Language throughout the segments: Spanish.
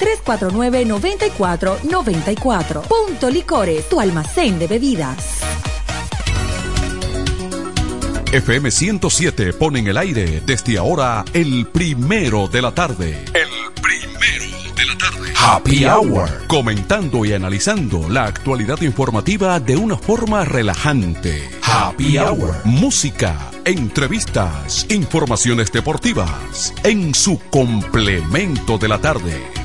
809-349-9494. Punto Licores, tu almacén de bebidas. FM 107 pone en el aire desde ahora el primero de la tarde. El primero de la tarde. Happy Hour. Comentando y analizando la actualidad informativa de una forma relajante. Happy Hour. Música, entrevistas, informaciones deportivas. En su complemento de la tarde.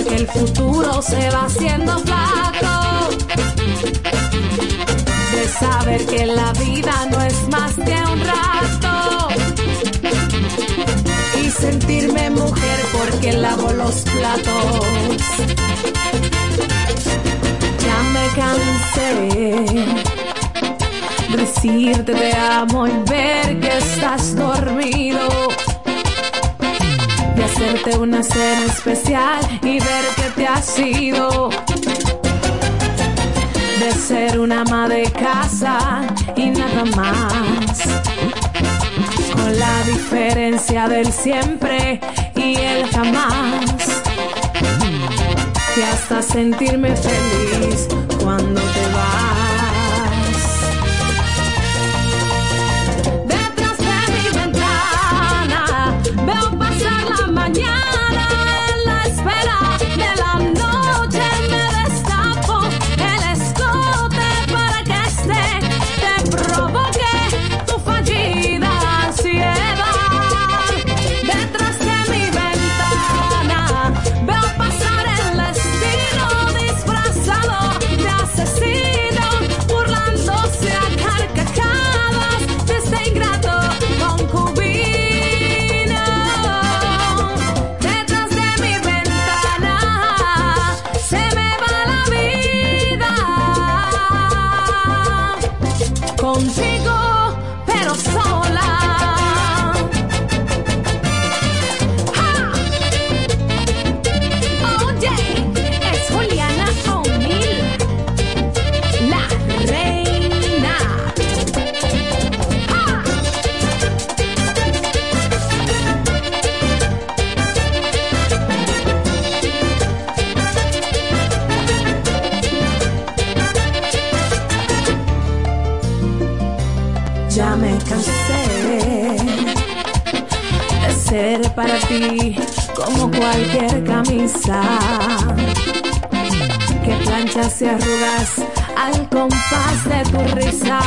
De ver que el futuro se va haciendo flaco. De saber que la vida no es más que un rato. Y sentirme mujer porque lavo los platos me cansé. Decirte te amo y ver que estás dormido. De hacerte una cena especial y ver que te has ido. De ser una ama de casa y nada más. Con la diferencia del siempre y el jamás y hasta sentirme feliz cuando te vas. Para ti como cualquier camisa que planchas y arrugas al compás de tu risa.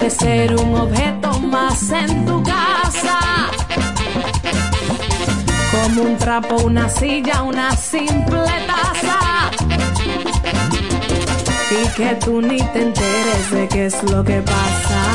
De ser un objeto más en tu casa. Como un trapo, una silla, una simple taza. Y que tú ni te enteres de qué es lo que pasa.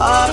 En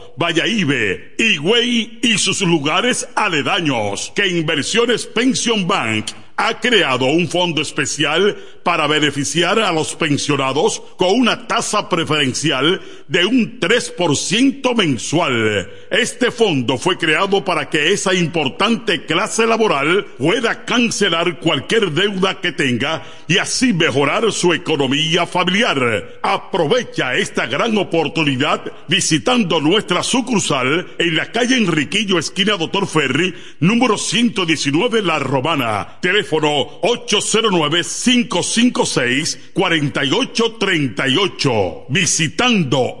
Vallaibe, Higüey y sus lugares aledaños que Inversiones Pension Bank ha creado un fondo especial para beneficiar a los pensionados con una tasa preferencial de un 3% mensual. Este fondo fue creado para que esa importante clase laboral pueda cancelar cualquier deuda que tenga y así mejorar su economía familiar. Aprovecha esta gran oportunidad visitando nuestra sucursal en la calle Enriquillo, esquina Doctor Ferry, número 119 La Romana. Teléfono 809-556-4838. Visitando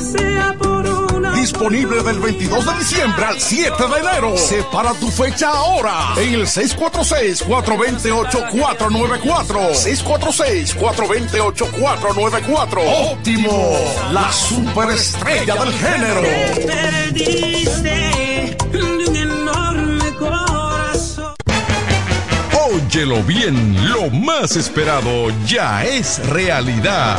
que sea por una. Disponible del 22 de diciembre al 7 de enero. Separa tu fecha ahora en el 646-428-494. 646-428-494. Óptimo, la superestrella del género. Te perdiste de un enorme corazón. Óyelo bien, lo más esperado ya es realidad.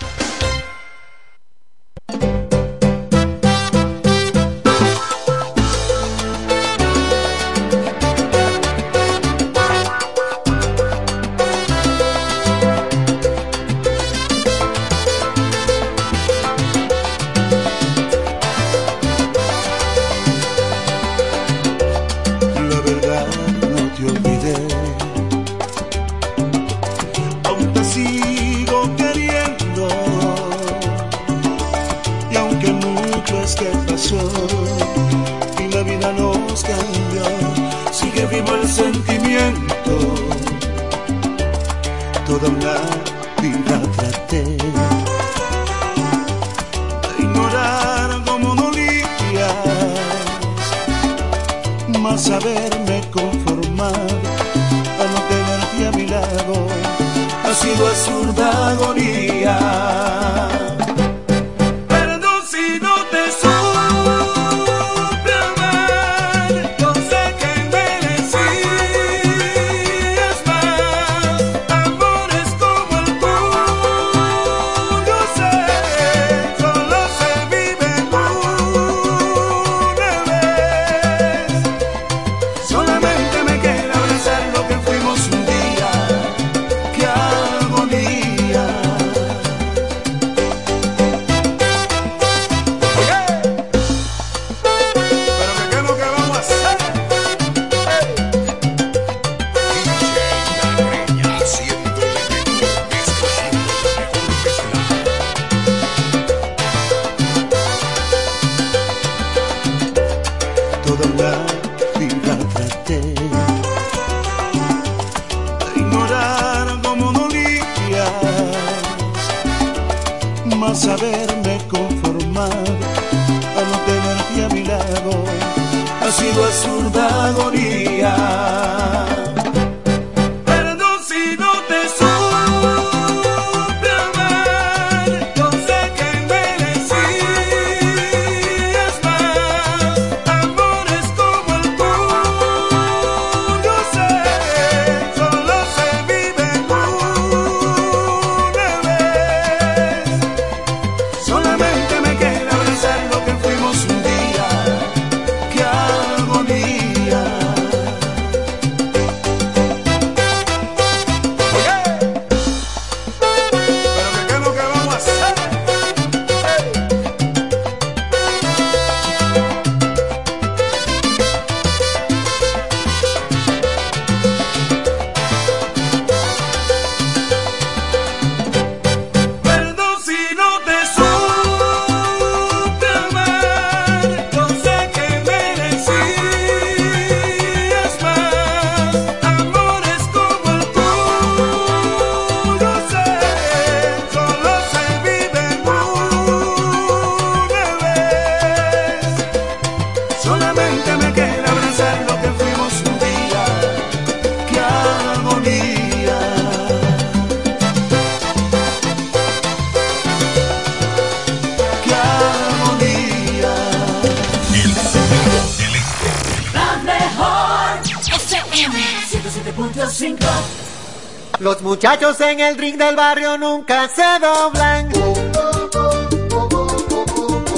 en el ring del barrio nunca se doblan.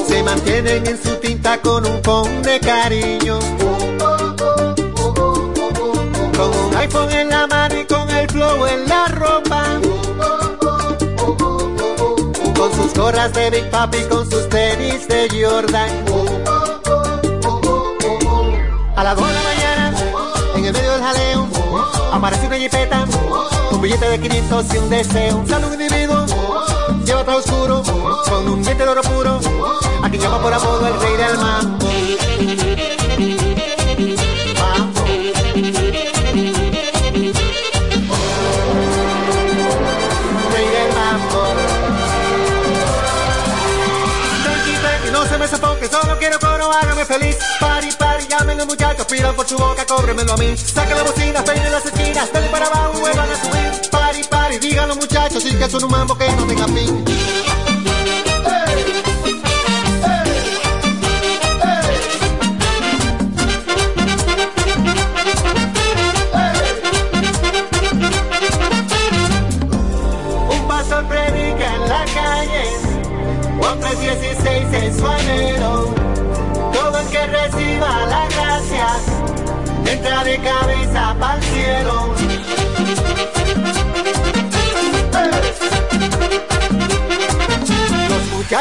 Se mantienen en su tinta con un con de cariño. Con un iPhone en la mano y con el flow en la ropa. Con sus gorras de Big Papi, con sus tenis de Jordan. A las 2 de la mañana, en el medio del jaleo, aparece una jipeta billete de 500 y un deseo. Un saludo individuo lleva todo oscuro, con un diente de oro puro, aquí llama por apodo el rey del mambo. Mambo. Rey del mambo. Tranqui, tranqui, no se me sofoque, solo quiero coro, hágame feliz. Pari, los muchachos, pidan por su boca, cóbremelo a mí. Saca la bocina, peinen las esquinas, denle para abajo, vuelvan a subir. Pari, pari, digan los muchachos, y que son un mambo que no tenga fin.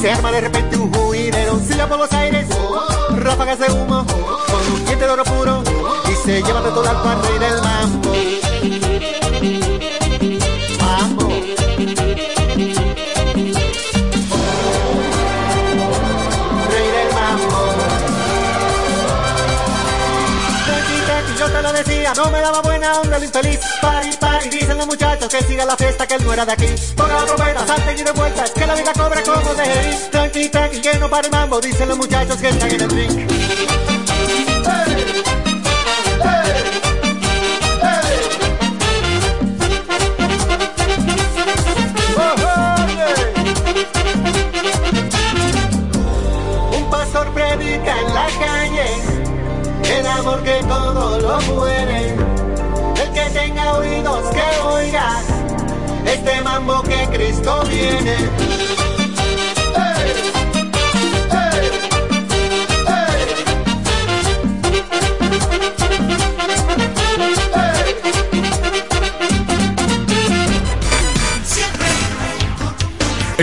se arma de repente un juidero. Silla por los aires, ráfagas de humo, con un diente de oro puro y se lleva de todo al pan rey del mambo. Rey del mambo. Yo te lo decía, no me daba buena onda el infeliz. Pari, pari, dicen los muchachos que siga la fiesta, que él no era de aquí. La trompeta, salten y de vuelta, que la vida cobra como de. Tranqui, tranqui, que no pare mambo, dicen los muchachos que están en el ring.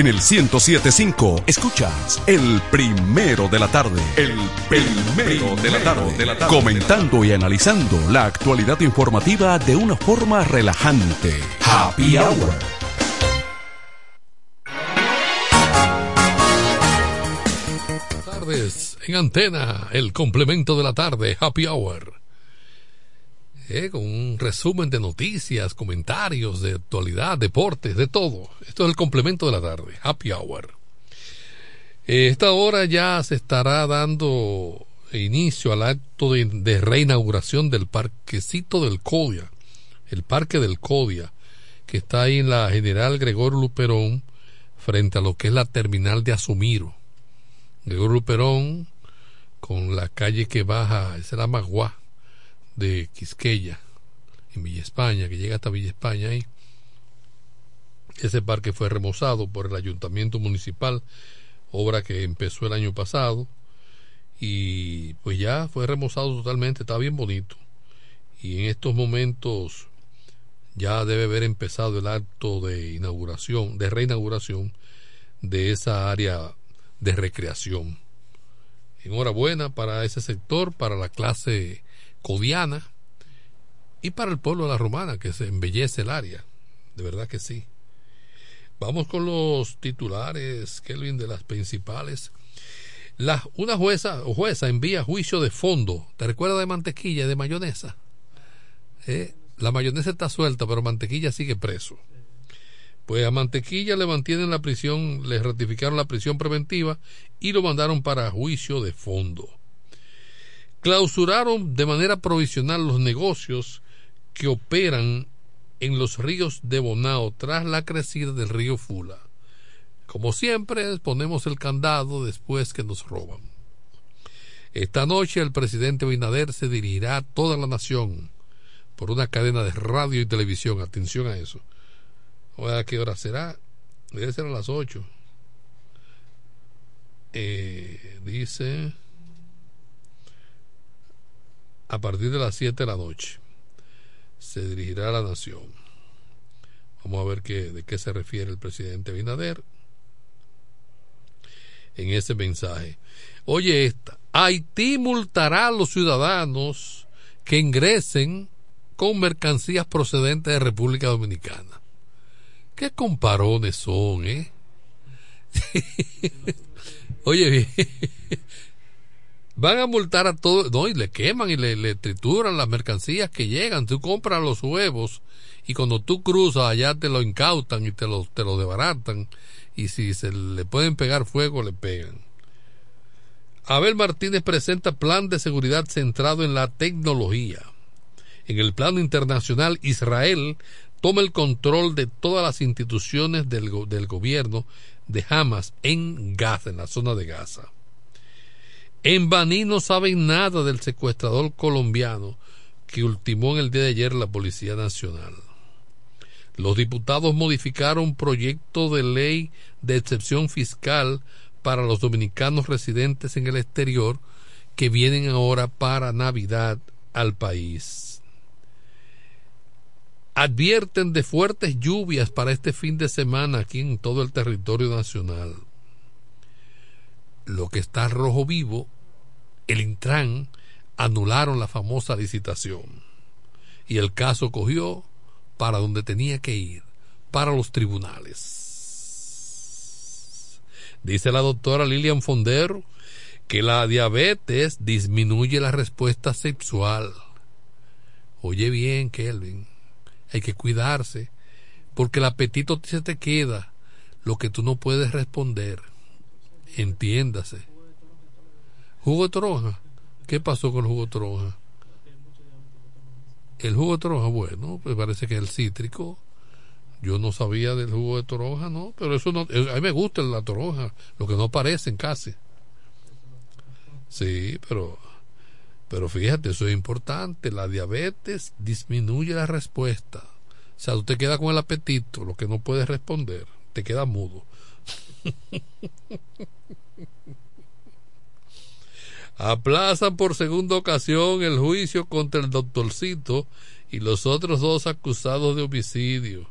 En el 1075 escuchas el primero de la tarde. El primero de la tarde. Comentando y analizando la actualidad informativa de una forma relajante. Happy Hour. tardes en antena, el complemento de la tarde, Happy Hour. Eh, con un resumen de noticias, comentarios de actualidad, deportes, de todo. Esto es el complemento de la tarde, Happy Hour. Eh, esta hora ya se estará dando inicio al acto de, reinauguración del parquecito del Codia, el parque del Codia, que está ahí en la General Gregorio Luperón, frente a lo que es la terminal de Asumiro. Gregorio Luperón, con la calle que baja, esa es la Maguá, de Quisqueya, en Villa España, que llega hasta Villa España ahí. Ese parque fue remozado por el ayuntamiento municipal, obra que empezó el año pasado, y pues ya fue remozado totalmente, está bien bonito. Y en estos momentos ya debe haber empezado el acto de inauguración, de reinauguración de esa área de recreación. Enhorabuena para ese sector, para la clase codiana y para el pueblo de la romana que se embellece el área. De verdad que sí. Vamos con los titulares Kelvin de las principales. La, una jueza o jueza envía juicio de fondo. Te recuerdas de mantequilla y de mayonesa ¿Eh? la mayonesa está suelta pero mantequilla sigue preso. Pues a mantequilla le mantienen la prisión le ratificaron la prisión preventiva y lo mandaron para juicio de fondo clausuraron de manera provisional los negocios que operan en los ríos de Bonao tras la crecida del río Fula. Como siempre, ponemos el candado después que nos roban. Esta noche el presidente Binader se dirigirá a toda la nación por una cadena de radio y televisión. Atención a eso. ¿A qué hora será? Debe ser a las 8. eh, dice a partir de las 7 de la noche se dirigirá a la nación. Vamos a ver qué, de qué se refiere el presidente Binader en ese mensaje. Oye esta, Haití multará a los ciudadanos que ingresen con mercancías procedentes de República Dominicana. ¿Qué comparones son, eh? Oye, bien, van a multar a todos, no, y le queman y le, trituran las mercancías que llegan. Tú compras los huevos y cuando tú cruzas allá te lo incautan y te lo, te lo debaratan. Y si se le pueden pegar fuego, le pegan. Abel Martínez presenta plan de seguridad centrado en la tecnología. En el plano internacional, Israel toma el control de todas las instituciones del, del gobierno de Hamas en Gaza, en la zona de Gaza. En Baní no saben nada del secuestrador colombiano que ultimó en el día de ayer la Policía Nacional. Los diputados modificaron proyecto de ley de excepción fiscal para los dominicanos residentes en el exterior que vienen ahora para Navidad al país. Advierten de fuertes lluvias para este fin de semana aquí en todo el territorio nacional. Lo que está rojo vivo, el Intran anularon la famosa licitación y el caso cogió para donde tenía que ir, para los tribunales. Dice la doctora Lilian Fonder que la diabetes disminuye la respuesta sexual. Oye bien, Kelvin hay que cuidarse, porque el apetito se te queda, lo que tú no puedes responder. Entiéndase. Jugo de toronja. ¿Qué pasó con el jugo de toronja? El jugo de toronja, bueno, pues parece que es el cítrico. Yo no sabía del jugo de toronja, ¿no? Pero eso no. A mí me gusta la toronja, lo que no parecen casi. Sí, pero pero fíjate, eso es importante. La diabetes disminuye la respuesta. O sea, tú te quedas con el apetito, lo que no puedes responder, te queda mudo. Aplazan por segunda ocasión el juicio contra el doctorcito y los otros dos acusados de homicidio.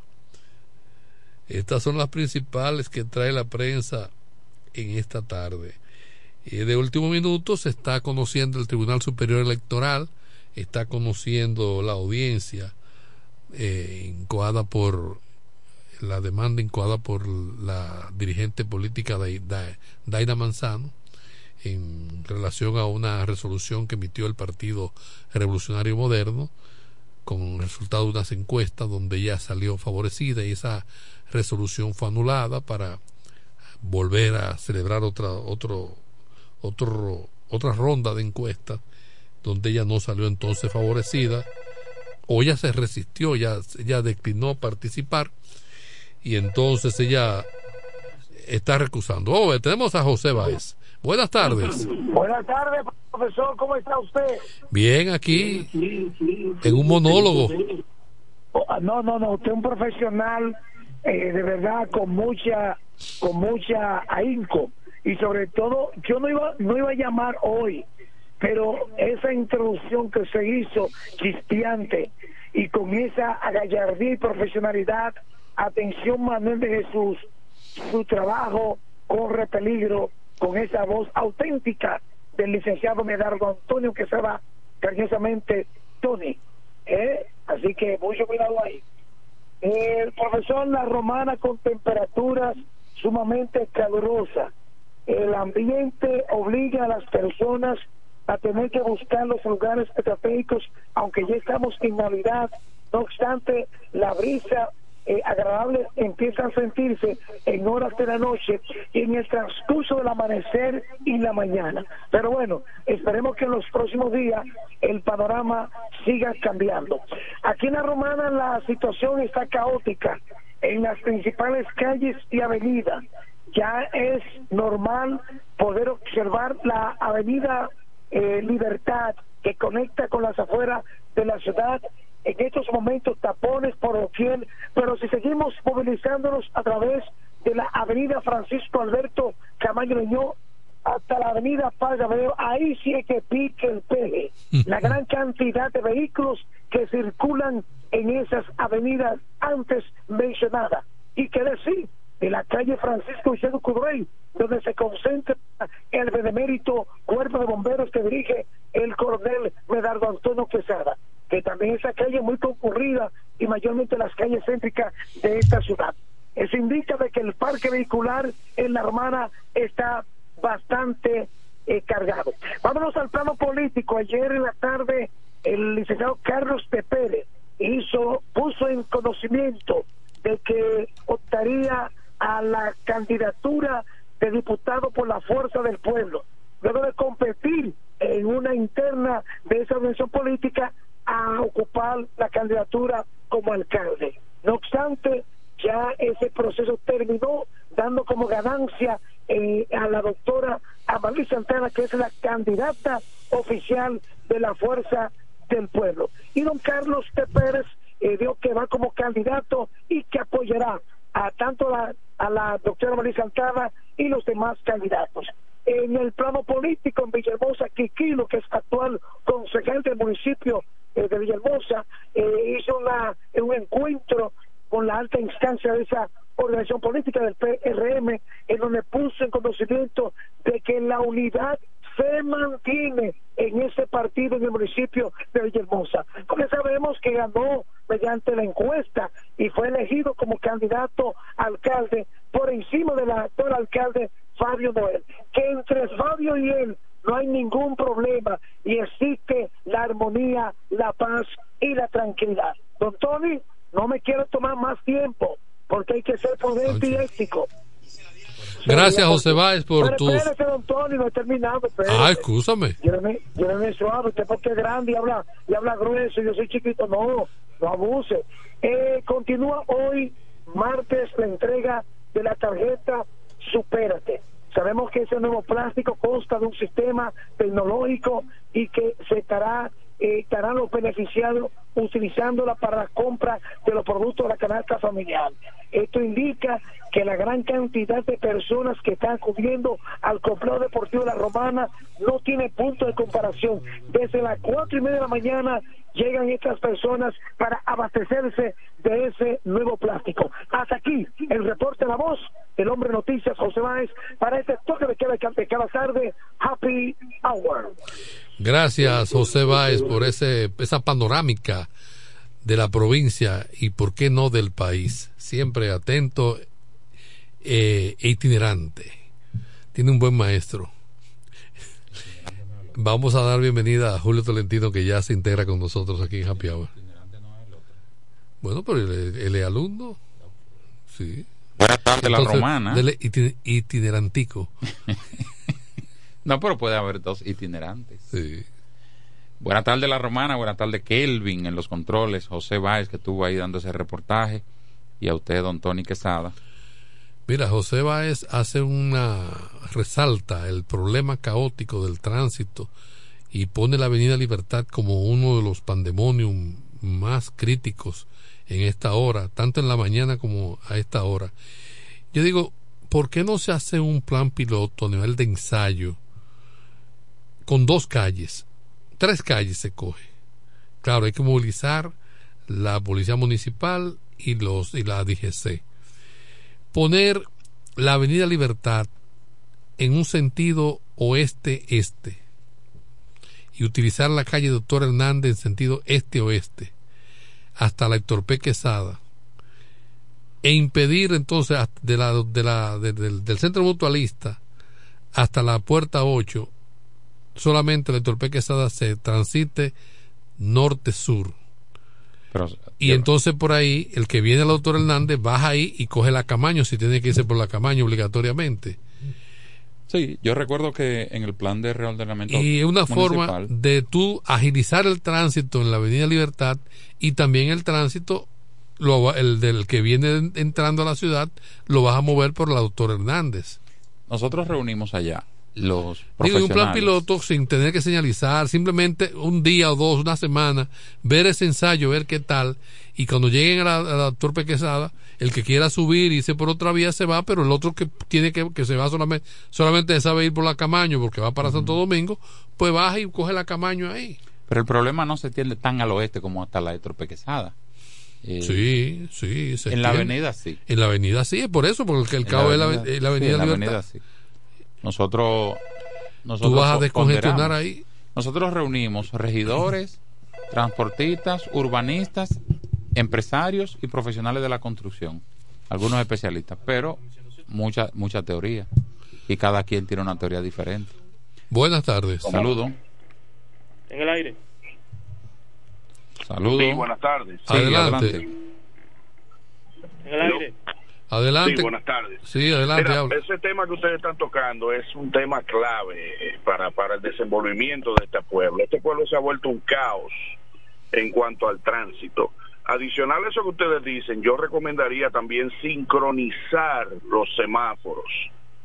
Estas son las principales que trae la prensa en esta tarde. Y de último minuto se está conociendo el Tribunal Superior Electoral, está conociendo la audiencia eh, por la demanda incoada por la dirigente política Daina Manzano en relación a una resolución que emitió el Partido Revolucionario Moderno con resultado de unas encuestas donde ella salió favorecida y esa resolución fue anulada para volver a celebrar otra otro otro, otra ronda de encuestas donde ella no salió entonces favorecida o ella se resistió, ya ella declinó participar y entonces ella está recusando. Oh, tenemos a José Báez. Buenas tardes. Buenas tardes, profesor. ¿Cómo está usted? Bien, aquí en un monólogo. No, no, no. Usted es un profesional eh, de verdad con mucha, con mucha ahínco y sobre todo yo no iba no iba a llamar hoy pero esa introducción que se hizo chistiante y con esa gallardía y profesionalidad atención Manuel de Jesús. Su trabajo corre peligro con esa voz auténtica del licenciado Medardo Antonio que se va cariñosamente Tony. ¿eh? así que mucho cuidado ahí. El profesor La Romana con temperaturas sumamente calurosas. El ambiente obliga a las personas a tener que buscar los lugares estratégicos, aunque ya estamos en Navidad, no obstante, la brisa eh, agradable empieza a sentirse en horas de la noche y en el transcurso del amanecer y la mañana. Pero bueno, esperemos que en los próximos días el panorama siga cambiando. Aquí en la Romana la situación está caótica en las principales calles y avenidas ya es normal poder observar la avenida eh, Libertad que conecta con las afueras de la ciudad. En estos momentos tapones por doquier, pero si seguimos movilizándonos a través de la avenida Francisco Alberto Camaño Leñó, hasta la avenida Veo, ahí sí es que pique el peje. La gran cantidad de vehículos que circulan en esas avenidas antes mencionadas. Y que decir de la calle Francisco Vicente Cudrey, donde se concentra el benemérito cuerpo de bomberos que dirige el coronel Medardo Antonio Quesada, que también esa calle muy concurrida y mayormente las calles céntricas de esta ciudad. Eso indica que el parque vehicular en la Romana está bastante eh, cargado. Vámonos al plano político. Ayer en la tarde el licenciado Carlos de Pérez hizo, puso en conocimiento de que optaría a la candidatura de diputado por la fuerza del pueblo, luego de competir en una interna de esa organización política a ocupar la candidatura como alcalde. No obstante, ya ese proceso terminó dando como ganancia eh, a la doctora Amalí Santana, que es la candidata oficial de la Fuerza del Pueblo. Y don Carlos T. Pérez eh, que va como candidato y que apoyará a tanto la, a la doctora Amalí Santana y los demás candidatos. En el plano político, en Villahermosa, Quiquilo, que es actual concejal del municipio eh, de Villahermosa, hizo una, un encuentro con la alta instancia de esa organización política del PRM, en donde puso en conocimiento de que la unidad se mantiene en ese partido en el municipio de Villahermosa. Porque sabemos que ganó mediante la encuesta y fue elegido como candidato alcalde por encima del actual alcalde Fabio Noel. Que entre Fabio y él no hay ningún problema y existe la armonía, la paz y la tranquilidad. Don Tony, no me quiero tomar más tiempo porque hay que ser prudente y ético. Gracias, José Báez, por tu. Espérese, don Tony, no he terminado. Ah, escúchame. Lléveme suave, usted porque es grande y habla, y habla grueso, yo soy chiquito. No, no abuse. Eh, continúa hoy, martes, la entrega de la tarjeta Supérate. Sabemos que ese nuevo plástico consta de un sistema tecnológico y que se estará estarán los beneficiados utilizándola para la compra de los productos de la canasta familiar. Esto indica que la gran cantidad de personas que están acudiendo al complejo deportivo de la Romana no tiene punto de comparación. Desde las cuatro y media de la mañana llegan estas personas para abastecerse de ese nuevo plástico. Hasta aquí el reporte de la voz, el hombre noticias José Báez, para este toque de de cada tarde, Happy Hour. Gracias, José Báez, por ese, esa panorámica de la provincia y, por qué no, del país. Siempre atento eh, e itinerante. Tiene un buen maestro. Vamos a dar bienvenida a Julio Tolentino, que ya se integra con nosotros aquí en Happy Hour. Bueno, pero él, es alumno. Sí. Buenas tardes, la romana. itinerantico. No, pero puede haber dos itinerantes. Sí. Buenas tardes, La Romana. Buenas tardes, Kelvin en los controles. José Báez, que estuvo ahí dando ese reportaje. Y a usted, don Tony Quesada. Mira, José Báez hace una. resalta el problema caótico del tránsito y pone la Avenida Libertad como uno de los pandemonium más críticos en esta hora, tanto en la mañana como a esta hora. Yo digo, ¿por qué no se hace un plan piloto a nivel de ensayo? Con dos calles, tres calles se coge. Claro, hay que movilizar la policía municipal y los y la DGC. Poner la Avenida Libertad en un sentido oeste-este y utilizar la calle Doctor Hernández en sentido este-oeste hasta la Héctor P. Quesada e impedir entonces de la, de la, del, del centro mutualista hasta la puerta 8 solamente el Torpe Quesada se transite norte-sur. y entonces por ahí, el que viene al autor Hernández baja ahí y coge la Camaño si tiene que irse por la Camaño obligatoriamente. Sí, yo recuerdo que en el plan de reordenamiento. Y es una forma de tú agilizar el tránsito en la Avenida Libertad y también el tránsito, lo, el del que viene entrando a la ciudad, lo vas a mover por el autor Hernández. Nosotros reunimos allá los Digo, y un plan profesionales. piloto sin tener que señalizar, simplemente un día o dos, una semana, ver ese ensayo, ver qué tal, y cuando lleguen a la, a la Torpe Quesada, el que quiera subir y irse por otra vía se va, pero el otro que tiene que, que se va solamente, solamente sabe ir por la Camaño porque va para Santo Domingo, pues baja y coge la Camaño ahí. Pero el problema no se tiende tan al oeste como hasta la de Torpe Quesada. Eh, Sí, sí. se en la avenida sí. En la avenida sí, es por eso, porque el cabo es la, avenida- es la avenida sí, en la avenida sí. Nosotros, nosotros Tú vas a descongestionar ahí. Nosotros reunimos regidores, transportistas, urbanistas, empresarios y profesionales de la construcción. Algunos especialistas, pero mucha mucha teoría. Y cada quien tiene una teoría diferente. Buenas tardes. Saludos. En el aire. Saludos. Sí, buenas tardes. Sí, Adelante. En el aire. Adelante. Sí, buenas tardes. Sí, adelante. Mira, ese tema que ustedes están tocando es un tema clave eh, para, para el desenvolvimiento de este pueblo. Este pueblo se ha vuelto un caos en cuanto al tránsito. Adicional a eso que ustedes dicen, yo recomendaría también sincronizar los semáforos.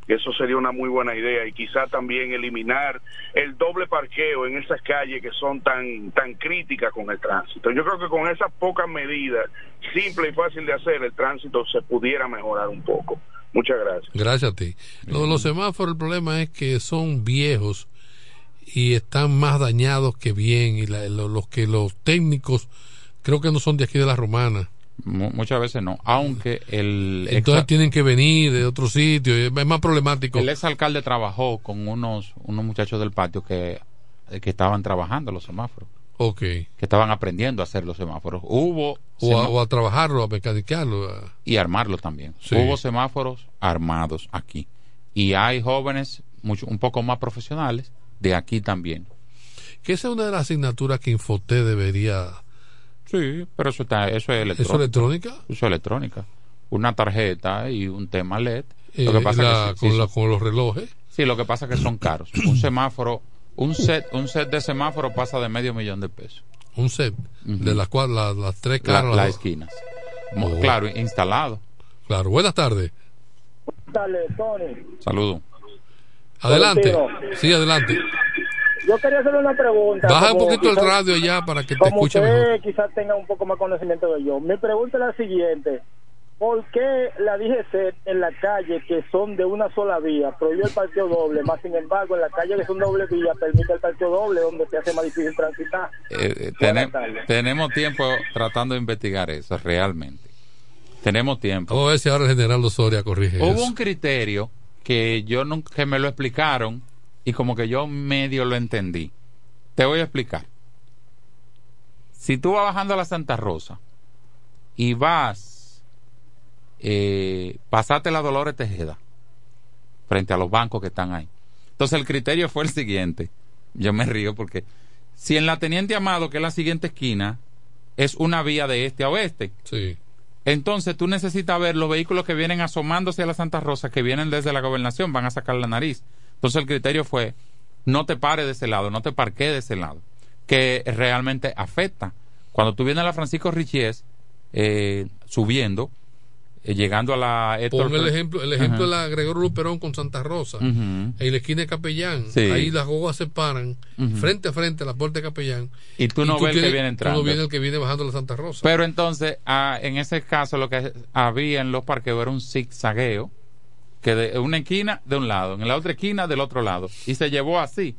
Eso sería una muy buena idea y quizá también eliminar el doble parqueo en esas calles que son tan tan críticas con el tránsito. Yo creo que con esas pocas medidas, simple y fácil de hacer, el tránsito se pudiera mejorar un poco. Muchas gracias. Gracias a ti. Lo de los semáforos, el problema es que son viejos y están más dañados que bien. Y la- lo- los que los técnicos creo que no son de aquí de la Romana. Mu- muchas veces no. Aunque el Entonces ex- tienen que venir de otro sitio. Es más problemático. el exalcalde trabajó con unos unos muchachos del patio que, que estaban trabajando los semáforos. Ok. Que estaban aprendiendo a hacer los semáforos. Hubo O a, o a trabajarlo, a mecanicarlo. a- y armarlo también. Sí. Hubo semáforos armados aquí. Y hay jóvenes mucho, un poco más profesionales de aquí también. Que esa es una de las asignaturas que Infoté debería. Sí, pero eso está, eso es electrónico. ¿Eso electrónica? Eso es electrónica. Una tarjeta y un tema LED. Eh, lo que pasa la- que sí- con, sí, la- con los relojes. sí, lo que pasa que son caros. Un semáforo, un set, un set de semáforo pasa de medio millón de pesos. Un set de las cual las, las tres caras. las las- esquinas. Oh. Claro, instalado. Claro. Buenas tardes. Dale, Tony. Saludos. Adelante. Sí, adelante. Yo quería hacerle una pregunta. Baja un poquito el radio ya para que te Como escuche usted mejor. quizás tenga un poco más conocimiento de yo. Mi pregunta es la siguiente. ¿Por qué la DGC en la calle que son de una sola vía prohibió el parqueo doble? Más sin embargo, en la calle que son doble vía permite el parqueo doble donde se hace más difícil transitar. Eh, eh, tenem- tenemos tiempo tratando de investigar eso, realmente. Tenemos tiempo. Vamos a ver si ahora el general Osoria corrige Hubo eso. un criterio que yo nunca que me lo explicaron y como que yo medio lo entendí. Te voy a explicar. Si tú vas bajando a la Santa Rosa y vas eh, pasate la Dolores Tejeda frente a los bancos que están ahí. Entonces el criterio fue el siguiente. Yo me río porque si en la Teniente Amado, que es la siguiente esquina, es una vía de este a oeste. Sí. Entonces tú necesitas ver los vehículos que vienen asomándose a la Santa Rosa, que vienen desde la gobernación, van a sacar la nariz. Entonces el criterio fue, no te pares de ese lado, no te parques de ese lado, que realmente afecta. Cuando tú vienes a la Francisco Richies, eh, subiendo, eh, llegando a la Héctor el ejemplo, el ejemplo de la Gregorio Luperón con Santa Rosa. Ujú. En la esquina de Capellán. Sí. Ahí las guaguas se paran frente a frente a la puerta de Capellán. Y tú no ves el que viene Tú entrando. no vienes el que viene bajando la Santa Rosa. Pero entonces, ah, en ese caso, lo que había en los parqueos era un zigzagueo, que de una esquina de un lado, en la otra esquina del otro lado, y se llevó así.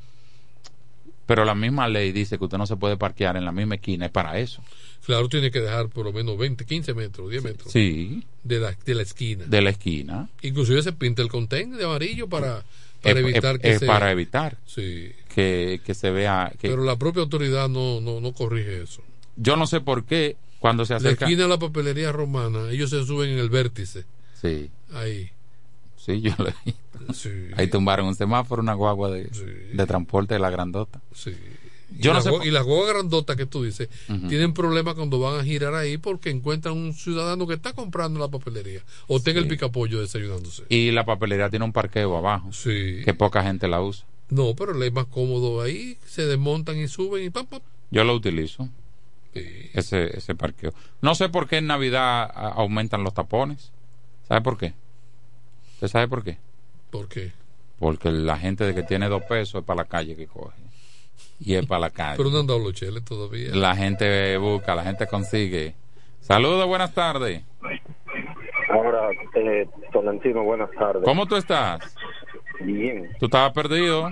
Pero la misma ley dice que usted no se puede parquear en la misma esquina, es para eso. Claro, tiene que dejar por lo menos 20, 15 metros, 10 metros. Sí, De la, de la esquina. de la esquina. Inclusive se pinta el contenedor de amarillo para, para Es- evitar es- que es se... para evitar Sí. que, que se vea que Pero la propia autoridad no, no, no corrige eso. yo no sé por qué cuando se La acerca esquina de la papelería romana, ellos se suben en el vértice. sí Ahí. Sí yo lo Sí. ahí tumbaron un semáforo una guagua de, de transporte de la grandota Sí. yo y no la sé Y las guaguas grandotas que tú dices tienen problemas cuando van a girar ahí porque encuentran un ciudadano que está comprando la papelería o tenga el picapollo desayunándose. y la papelería tiene un parqueo abajo Sí. que poca gente la usa No, pero le es más cómodo ahí, se desmontan y suben y pam, pam. yo lo utilizo ese ese parqueo no sé por qué en navidad aumentan los tapones ¿sabe por qué? ¿Usted sabe por qué? ¿Por qué? Porque la gente de que tiene dos pesos es para la calle que coge. Y es para la calle. Pero no han dado los cheles todavía. La gente busca, la gente consigue. Saludos, buenas tardes. Ahora, eh, Tolentino, buenas tardes. ¿Cómo tú estás? Bien. ¿Tú estabas perdido?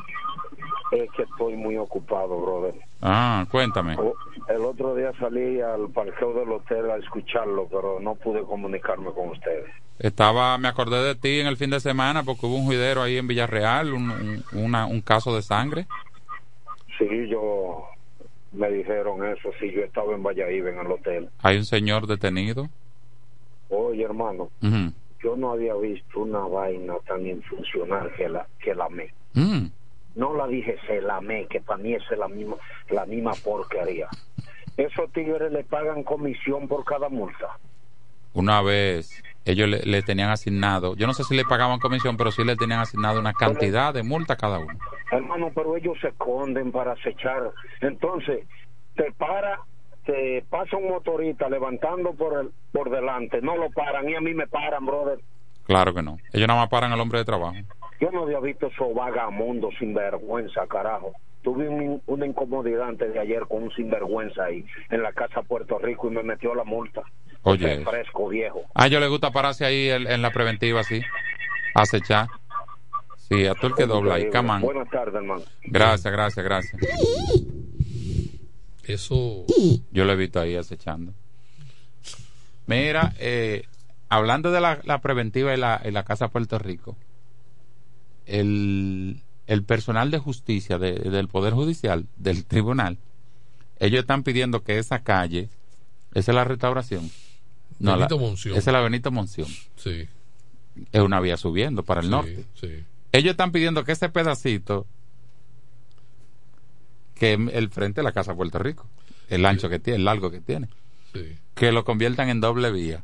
Es que estoy muy ocupado, brother. Ah, cuéntame. O- El otro día salí al parqueo del hotel a escucharlo, pero no pude comunicarme con ustedes. Estaba, me acordé de ti en el fin de semana porque hubo un juidero ahí en Villarreal, un, un, una- un caso de sangre. Sí, yo me dijeron eso, sí, yo estaba en Valladolid en el hotel. Hay un señor detenido. Oye, hermano, yo no había visto una vaina tan infuncional que la que la me. Mm. No la dije se la me, que para mí es la misma, la misma porquería. Esos tigres le pagan comisión por cada multa. Una vez ellos le, le tenían asignado, yo no sé si le pagaban comisión, pero sí le tenían asignado una cantidad de multa a cada uno. Hermano, pero ellos se esconden para acechar. Entonces, te para, te pasa un motorista levantando por el, por delante, no lo paran y a mí me paran, brother. Claro que no. Ellos nada más paran al hombre de trabajo. Yo no había visto esos vagamundos sin vergüenza, carajo. Tuve un- una incomodidad antes de ayer con un sinvergüenza ahí en la casa Puerto Rico y me metió la multa. Oye. Ese fresco viejo. A ellos les gusta pararse ahí en, en la preventiva, sí. Acechar. Sí, a tú el que dobla ahí, camán. Buenas tardes, hermano. Gracias, gracias, gracias. Eso. Yo lo he visto ahí acechando. Mira, eh, hablando de la, la preventiva en la, en la Casa Puerto Rico, el, el personal de justicia de- del Poder Judicial, del tribunal, ellos están pidiendo que esa calle, esa es la restauración. No, Benito la- Monción. Esa es la Benito Monción. Sí. Es una vía subiendo para el Sí, norte. sí. Ellos están pidiendo que ese pedacito, que es el frente de la Casa Puerto Rico, el ancho que tiene, el largo que tiene, que lo conviertan en doble vía.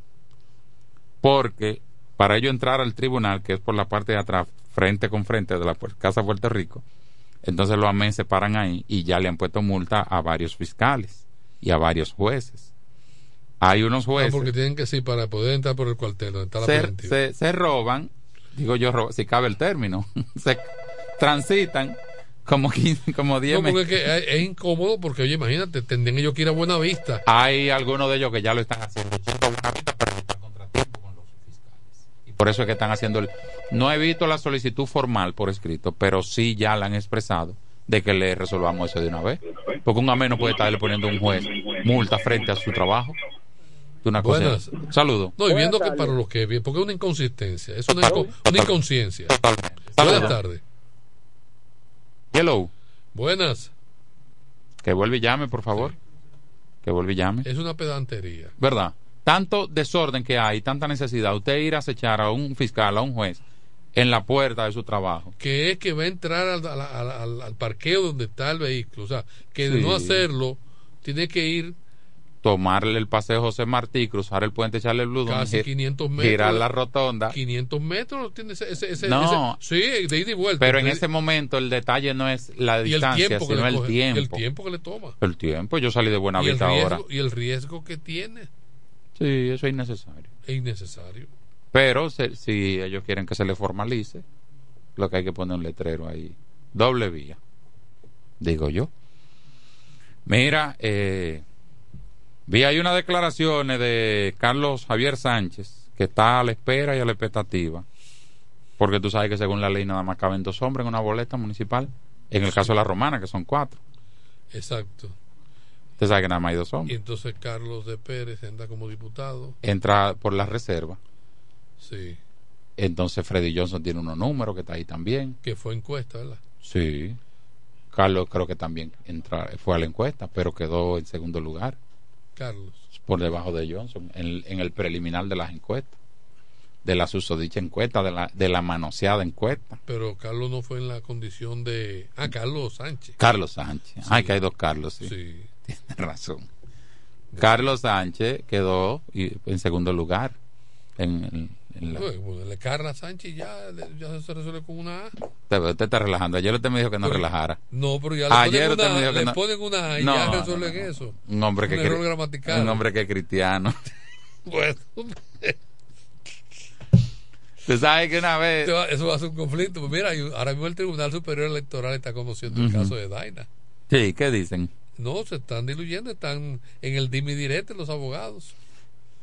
Porque para ello entrar al tribunal, que es por la parte de atrás, frente con frente de la Casa Puerto Rico, entonces los AMEN se paran ahí y ya le han puesto multa a varios fiscales y a varios jueces. Hay unos Ah, jueces porque tienen que sí, para poder entrar por el cuartel donde está la se, se, se roban, digo yo, ro- si cabe el término, se transitan como 15, como 10 No, porque es, que es- incómodo porque, oye, imagínate, tendrían ellos que ir a Buena Vista. Hay algunos de ellos que ya lo están haciendo. pero están contratiempo con los fiscales. Y por eso es que están haciendo el... No he visto la solicitud formal por escrito, pero sí ya la han expresado de que le resolvamos eso de una vez. Porque un amén no puede estarle poniendo a un juez multa frente a su trabajo. De una cosa. Buenas. Saludo. No, y viendo que para los que bien, porque es una inconsistencia, es una, inco- una inconsciencia. Buenas Saludos. tardes. Hello. Buenas. Que vuelva y llame, por favor. Que vuelva y llame. Es una pedantería. ¿Verdad? Tanto desorden que hay, tanta necesidad. Usted ir a acechar a un fiscal, a un juez, en la puerta de su trabajo. Que es que va a entrar al, al- al- al- al parqueo donde está el vehículo. O sea, que de Sí. no hacerlo, tiene que ir Tomarle el paseo José Martí, cruzar el puente, echarle el blue, casi 500 metros. girar la rotonda. 500 metros tiene ese, ese, ese- No. ese- sí, de ida y vuelta. Pero en ese momento el detalle no es la el distancia, sino el coge, tiempo. el tiempo que le toma. El tiempo. Yo salí de Buena Vista ahora. y el riesgo que tiene Sí, eso es innecesario. es innecesario. Pero se- si ellos quieren que se le formalice, lo que hay que poner un letrero ahí. Doble vía. Digo yo. Mira, eh, vi ahí unas declaraciones de Carlos Javier Sánchez, que está a la espera y a la expectativa. Porque tú sabes que según la ley nada más caben dos hombres en una boleta municipal. En el caso de la romana, que son cuatro. Exacto. Usted sabe que nada más hay dos Y hombres. entonces Carlos de Pérez anda como diputado. Entra por la reserva. Sí. Entonces Freddy Johnson tiene unos números que está ahí también. Que fue encuesta, ¿verdad? Sí. Carlos creo que también entra, fue a la encuesta, pero quedó en segundo lugar, Carlos. por debajo de Johnson, en, en el preliminar de las encuestas, de la susodicha encuesta, de la, de la manoseada encuesta. Pero Carlos no fue en la condición de. Ah, Carlos Sánchez. Carlos Sánchez. Ay, que hay dos Carlos, sí. Sí. Tiene razón. Carlos Sánchez quedó en segundo lugar. En la- bueno, le Carla Sánchez ya, ya se resuelve con una A. Usted, usted está relajando. Ayer usted me dijo que no Pero- relajara. No, pero ya le Ayer ponen usted una, le no. ponen una A y No, ya resuelven no, eso. Un hombre que Un cri- error gramatical. Un hombre que es cristiano. Bueno. Tú sabes que una vez. Eso va a ser un conflicto. Pues mira, ahora mismo el Tribunal Superior Electoral está conociendo el caso de Daina. Sí, ¿qué dicen? No, se están diluyendo, están en el dimi directo los abogados.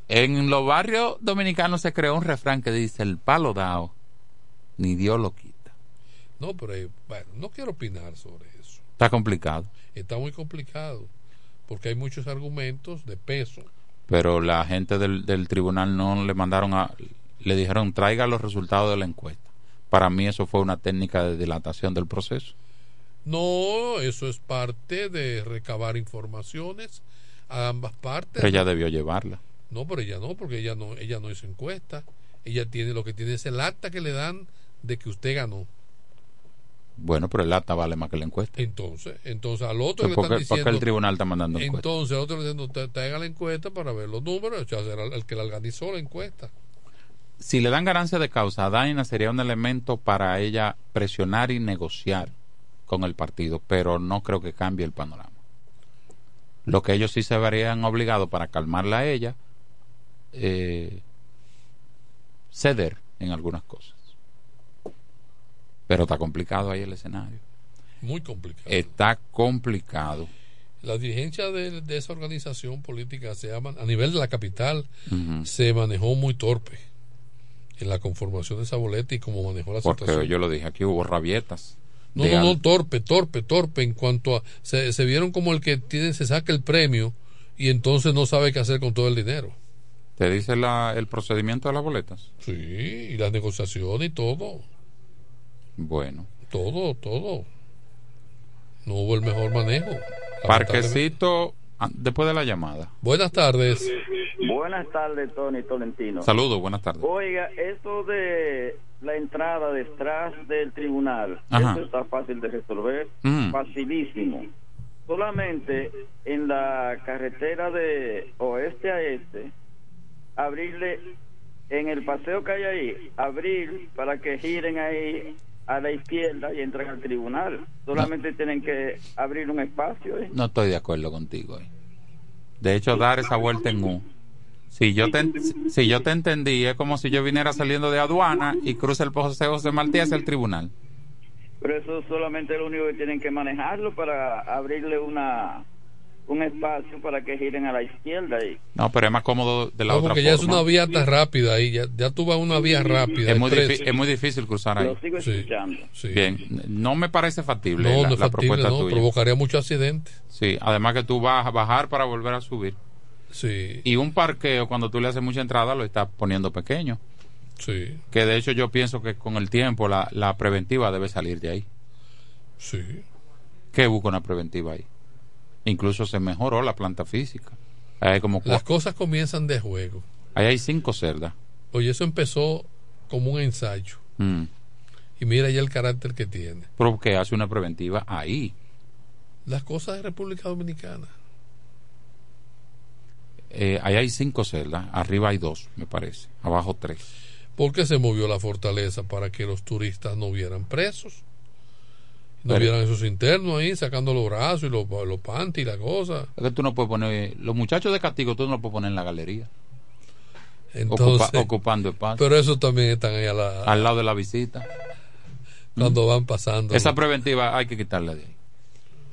En los barrios dominicanos se creó un refrán que dice: el palo dado, ni Dios lo quita. No, pero eh, bueno, no quiero opinar sobre eso. Está complicado. Está muy complicado, porque hay muchos argumentos de peso. Pero la gente del, del tribunal no le mandaron a. Le dijeron: traiga los resultados de la encuesta. Para mí, eso fue una técnica de dilatación del proceso. No, eso es parte de recabar informaciones a ambas partes. Pero ella debió llevarla. No, pero ella no, porque ella no, ella no hizo encuesta. Ella tiene lo que tiene es el acta que le dan de que usted ganó. Bueno, pero el acta vale más que la encuesta. Entonces, entonces al otro le ¿Por qué- están por qué diciendo. el tribunal está mandando encuesta? Entonces al otro le diciendo, traiga la encuesta para ver los números, o sea, será el que la organizó la encuesta. Si le dan ganancia de causa a Daina sería un elemento para ella presionar y negociar con el partido, pero no creo que cambie el panorama. Lo que ellos sí se verían obligados para calmarla a ella, eh, ceder en algunas cosas. Pero está complicado ahí el escenario. Muy complicado. Está complicado. La dirigencia de, de esa organización política se llama, a nivel de la capital, se manejó muy torpe en la conformación de esa boleta y como manejó la Porque situación. yo lo dije aquí, hubo rabietas. No, no, no, torpe, torpe, torpe en cuanto a... Se, se vieron como el que tiene, se saca el premio y entonces no sabe qué hacer con todo el dinero. ¿Te dice la, el procedimiento de las boletas? Sí, y las negociaciones y todo, Bueno. todo, todo. No hubo el mejor manejo. Parquecito, ah, después de la llamada. Buenas tardes. Buenas tardes, Tony Tolentino. Saludos, buenas tardes. Oiga, esto de la entrada detrás del tribunal, Ajá. eso está fácil de resolver, Mm. facilísimo. Solamente en la carretera de oeste a este, abrirle en el paseo que hay ahí, abrir para que giren ahí a la izquierda y entren al tribunal. Solamente tienen que abrir un espacio. ¿eh? No estoy de acuerdo contigo. eh. De hecho, dar esa vuelta en U. Si yo, te, si yo te entendí, es como si yo viniera saliendo de aduana y cruce el José José Martí hacia el tribunal. Pero eso solamente es lo único que tienen que manejarlo para abrirle una un espacio para que giren a la izquierda y No, pero es más cómodo de la No, otra porque ya es una vía tan rápida ahí, ya, ya tú vas a una vía rápida. es, muy es muy difícil cruzar ahí. lo sigo Sí. escuchando. Sí. Bien, no me parece factible No, la, no es la factible, propuesta no, tuya. provocaría muchos accidentes. Sí, además que tú vas a bajar para volver a subir. Sí, Y un parqueo, cuando tú le haces mucha entrada, lo estás poniendo pequeño. sí, Que de hecho yo pienso que con el tiempo la, la preventiva debe salir de ahí. sí. ¿Qué busca una preventiva ahí? Incluso se mejoró la planta física. Hay como Las cosas comienzan de juego. ahí hay cinco cerdas. Oye, eso empezó como un ensayo. Mm. Y mira ya el carácter que tiene. Pero que hace una preventiva ahí. Las cosas de República Dominicana. Eh, ahí hay cinco celdas. Arriba hay dos, me parece. Abajo tres. ¿Por qué se movió la fortaleza? Para que los turistas no vieran presos. No vieran esos internos ahí sacando los brazos y los, los panties y la cosa. Es que tú no puedes poner. Los muchachos de castigo tú no los puedes poner en la galería. Entonces, Ocupa- ocupando espacio. pero eso también están ahí a la, al lado de la visita. cuando van pasando. Esa ¿no? preventiva hay que quitarla de ahí.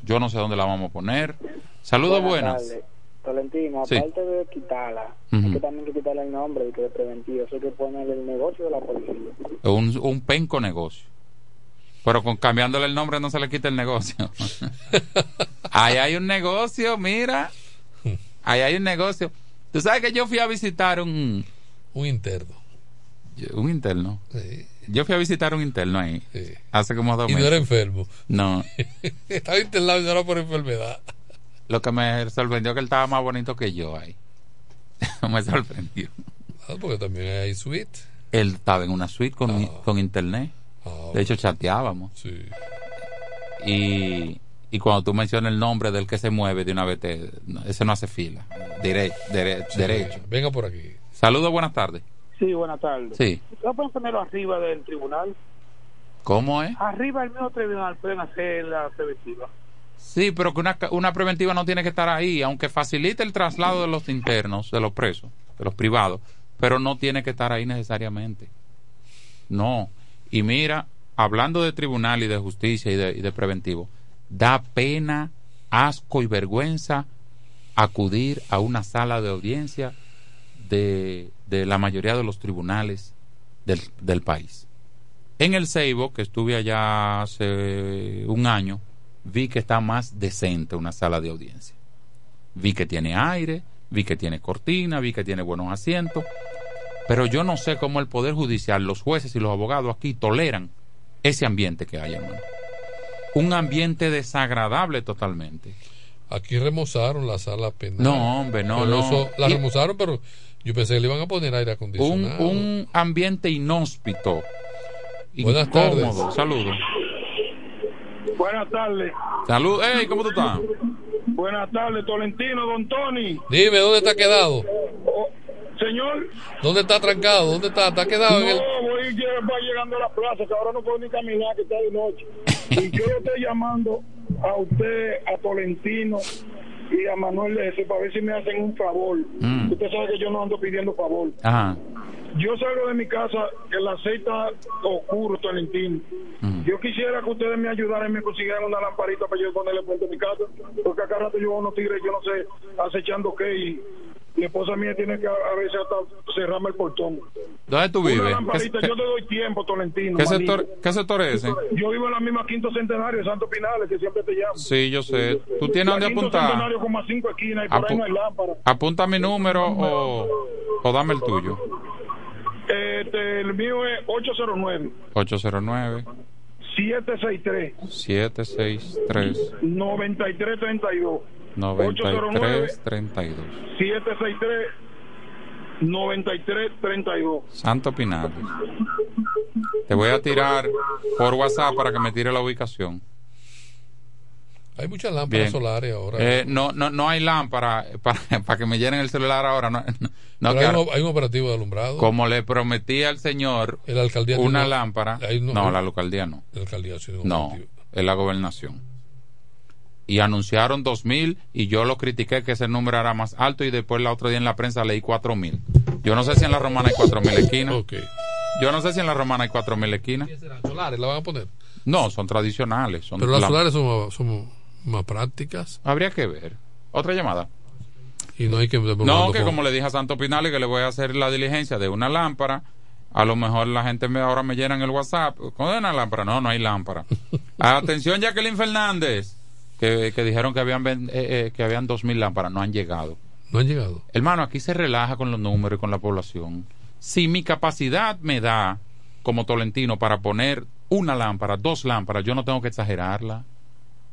Yo no sé dónde la vamos a poner. Saludos buenas. tardes. Tolentino, Sí. aparte de quitarla, Ujú. hay que también hay que quitarle el nombre de que es preventivo. Eso hay que ponerle el negocio de la policía. Un, un penco negocio. Pero con cambiándole el nombre no se le quita el negocio. Ahí hay un negocio, mira. Ahí hay un negocio. Tú sabes que yo fui a visitar un... Un interno. Un interno. Sí. Yo fui a visitar un interno ahí. Sí. Hace como dos Y no meses. era enfermo. No. Estaba internado y no era por enfermedad. Lo que me sorprendió que él estaba más bonito que yo ahí. me sorprendió. Ah, porque también hay suite. Él estaba en una suite con, con internet. Ah, De hecho, chateábamos. sí. Y, y cuando tú mencionas el nombre del que se mueve, de una vez te, no, ese no hace fila. Dere- dere- Sí, derecho. Venga por aquí. Saludos, buenas tardes. Sí, buenas tardes. Sí. ¿Ustedes pueden ponerlo arriba del tribunal? ¿Cómo es? Arriba del mismo tribunal pueden hacer la preventiva. Sí, pero que una, una preventiva no tiene que estar ahí, aunque facilite el traslado de los internos, de los presos, de los privados, pero no tiene que estar ahí necesariamente. No. Y mira, hablando de tribunal y de justicia y de, preventivo, da pena, asco y vergüenza acudir a una sala de audiencia de, de la mayoría de los tribunales del, del país. En el Ceibo, que estuve allá hace un año, vi que está más decente una sala de audiencia. Vi que tiene aire, vi que tiene cortina, vi que tiene buenos asientos, pero yo no sé cómo el Poder Judicial, los jueces y los abogados aquí toleran ese ambiente que hay, hermano. Un ambiente desagradable totalmente. Aquí remozaron la sala penal. No, hombre, no, Pero no. eso- la Y- remozaron, pero yo pensé que le iban a poner aire acondicionado. un ambiente inhóspito. Buenas incómodo. tardes. Saludos. Buenas tardes. Salud. Hey, ¿cómo tú estás? Buenas tardes, Tolentino, don Tony. Dime, ¿dónde está quedado? Señor. ¿Dónde está trancado? ¿Dónde está? ¿Está quedado no, en el...? voy, lle- voy llegando a la plaza, que ahora no puedo ni caminar, que está de noche. Y yo le estoy llamando a usted, a Tolentino y a Manuel Lece para ver si me hacen un favor. Mm. Usted sabe que yo no ando pidiendo favor. Ajá. Yo salgo de mi casa, el aceite está oscuro, Tolentino. Yo quisiera que ustedes me ayudaran y me consiguieran una lamparita para yo ponerle frente a mi casa, porque acá rato yo unos tigres, yo no sé, acechando qué, y mi esposa mía tiene que a veces hasta cerrarme el portón. ¿Dónde tú vives? ¿Qué, lamparita, qué- yo te doy tiempo, Tolentino. qué sector, ¿Qué sector es ese? Yo vivo en la misma Quinto Centenario de Santo Pinales, que siempre te llamo. Sí, yo sé. ¿Tú tienes dónde Quinto apuntar? Centenario como a cinco esquinas y por ahí Apu- no hay lámpara. Apunta mi número o, o dame el tuyo. Este, el mío es 809 809 763 763 9332 9332 763 9332 Santo Pinales. Te voy a tirar por WhatsApp para que me tire la ubicación. Hay muchas lámparas Bien. solares ahora. Eh, no, no, no hay lámpara para, para que me llenen el celular ahora. No, no, hay, ahora- un, hay un operativo de alumbrado. como le prometí al señor La alcaldía una tiene- lámpara. No, no- la alcaldía no. La alcaldía sí, No, es la gobernación. Y anunciaron 2.000 y yo lo critiqué que ese número era más alto y después la otro día en la prensa leí 4.000. Yo no sé si en la romana hay 4.000 esquinas. Yo no sé si en la romana hay 4.000 esquinas. Solares la van a poner. No, son tradicionales. Son Pero las la- solares son, son más prácticas. Habría que ver. Otra llamada. Y no hay que... No, que como le dije a Santo Pinales que le voy a hacer la diligencia de una lámpara, a lo mejor la gente me, ahora me llena en el WhatsApp. ¿Con una lámpara? No, no hay lámpara. Atención, Jacqueline Fernández, que, que dijeron que habían, eh, eh, que habían 2.000 lámparas. No han llegado. No han llegado. Hermano, aquí se relaja con los números y con la población. Si mi capacidad me da, como Tolentino, para poner una lámpara, dos lámparas, yo no tengo que exagerarla.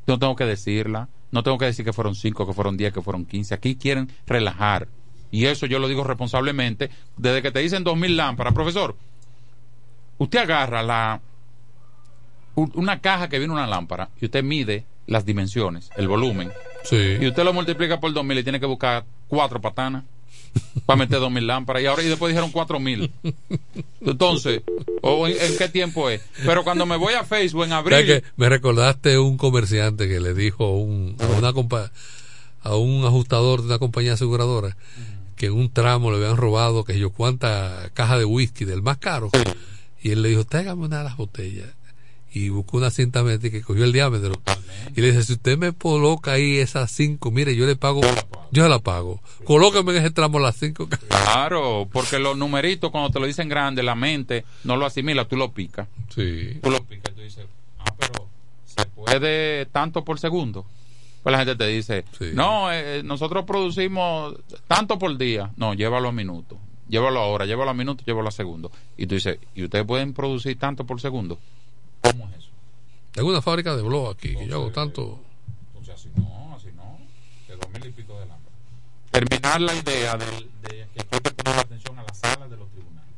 Yo no tengo que decirla. No tengo que decir que fueron cinco, que fueron diez, que fueron quince. Aquí quieren relajar. Y eso yo lo digo responsablemente. Desde que te dicen dos mil lámparas, profesor, usted agarra la una caja que viene una lámpara y usted mide las dimensiones, el volumen. Y usted lo multiplica por dos mil y tiene que buscar cuatro patanas para meter dos mil lámparas. Y ahora y después dijeron cuatro mil. Entonces, ¿o en, en qué tiempo es? Pero cuando me voy a Facebook en ¿Sabes abril. que me recordaste un comerciante que le dijo a un, a una compa- a un ajustador de una compañía aseguradora que en un tramo le habían robado que yo cuánta caja de whisky del más caro y él le dijo tráigame una de las botellas y buscó una cinta métrica que cogió el diámetro y le dice si usted me coloca ahí esas cinco mire yo le pago yo la pago colóqueme en ese tramo las cinco Claro, porque los numeritos cuando te lo dicen grande, la mente no lo asimila, tú lo picas. Sí. Tú lo picas y tú dices, ah, pero se puede tanto por segundo. Pues la gente te dice, no, eh, nosotros producimos tanto por día. No, llévalo a minutos. Llévalo a hora, llévalo a minutos, llévalo a segundo. Y tú dices, ¿y ustedes pueden producir tanto por segundo? ¿Cómo es eso? tengo una fábrica de blog aquí que yo hago tanto Entonces así no, así no. De dos mil y pico de lámpara. Terminar la idea de, de que hay que poner atención a las salas de los tribunales.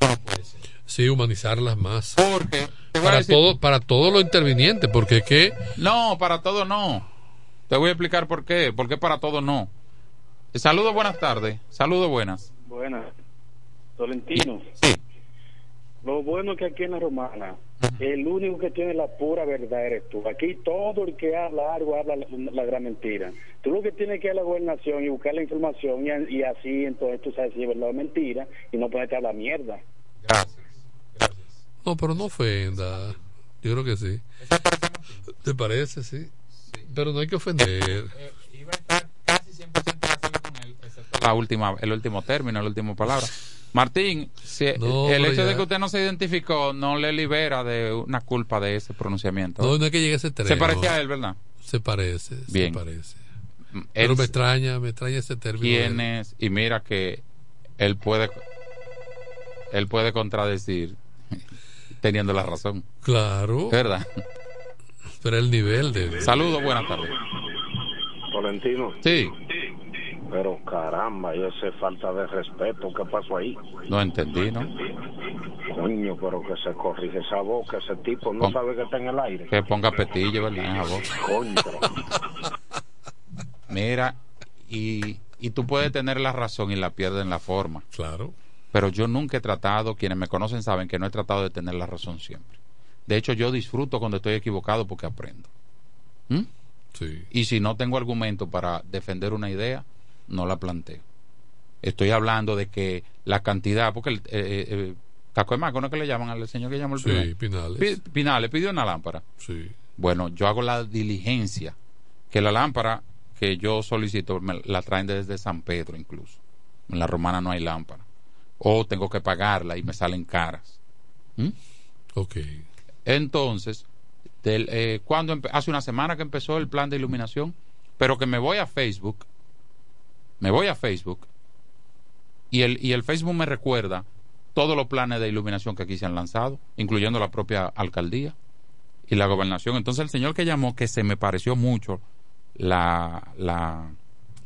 Eso no puede ser. sí humanizarlas más Porque para decir- todo para todos los intervinientes porque es que No, para todo no. Te voy a explicar por qué. Porque para todo no. Saludos, buenas tardes. Saludos, buenas. Buenas. Tolentino. Lo bueno que aquí en la Romana, el único que tiene la pura verdad eres tú. Aquí todo el que habla algo habla la, la gran mentira. Tú lo que tienes que ir a la gobernación y buscar la información y, y así entonces tú sabes si es verdad o mentira y no ponerte a la mierda. Gracias. No, pero no ofenda. Yo creo que sí. ¿Te parece? Sí. Pero no hay que ofender. La última, el último término, la última palabra. Martín, si No, el hecho de que usted no se identificó no le libera de una culpa de ese pronunciamiento. No, no es que llegue a ese extremo. Se parece a él, ¿verdad? Se parece, Bien. se parece. Él Pero me extraña, me extraña ese término. quién es y mira que él puede él puede contradecir teniendo la razón Claro. verdad pero el nivel de saludos buenas tardes Tolentino. sí Pero caramba, y esa falta de respeto, ¿qué pasó ahí? no entendí no Coño, pero que se corrige esa boca, ese tipo no Pon- sabe que está en el aire. que ponga petillo verdad en esa voz. Coño, mira y y tú puedes tener la razón y la pierdes en la forma claro pero yo nunca he tratado quienes me conocen saben que no he tratado de tener la razón siempre de hecho yo disfruto cuando estoy equivocado porque aprendo ¿Mm? Sí. Y si no tengo argumento para defender una idea, no la planteo. Estoy hablando de que la cantidad, porque el eh, eh, eh, Caco de Maco, ¿no es que le llaman al señor que llamó el Sí, primer? Pinales. Pi- Pinales pidió una lámpara. Sí. Bueno, yo hago la diligencia, que la lámpara que yo solicito me la traen desde San Pedro incluso. En la romana no hay lámpara. O tengo que pagarla y me salen caras. ¿Mm? Ok. Entonces, del, eh, cuando hace una semana que empezó el plan de iluminación, pero que me voy a Facebook, me voy a Facebook y el, y el Facebook me recuerda todos los planes de iluminación que aquí se han lanzado, incluyendo la propia alcaldía y la gobernación. Entonces el señor que llamó, que se me pareció mucho la, la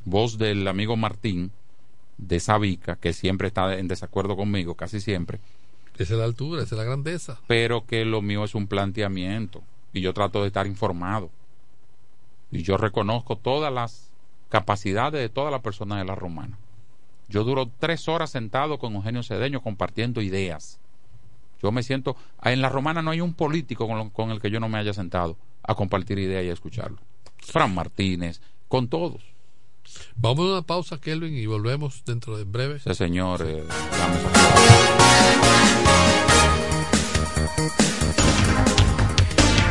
voz del amigo Martín de Sabica, que siempre está en desacuerdo conmigo, casi siempre, Esa es la altura, esa es la grandeza. pero que lo mío es un planteamiento y yo trato de estar informado. Y yo reconozco todas las capacidades de todas las personas de la romana. Yo duro tres horas sentado con Eugenio Cedeño compartiendo ideas. Yo me siento, ah, en la romana no hay un político con, lo- con el que yo no me haya sentado a compartir ideas y a escucharlo. Fran Martínez, con todos. Vamos a una pausa, Kelvin, y volvemos dentro de breve. Señor, eh,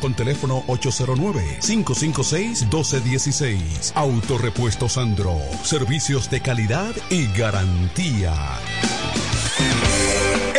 con teléfono 809-556-1216. Autorepuesto Sandro. Servicios de calidad y garantía.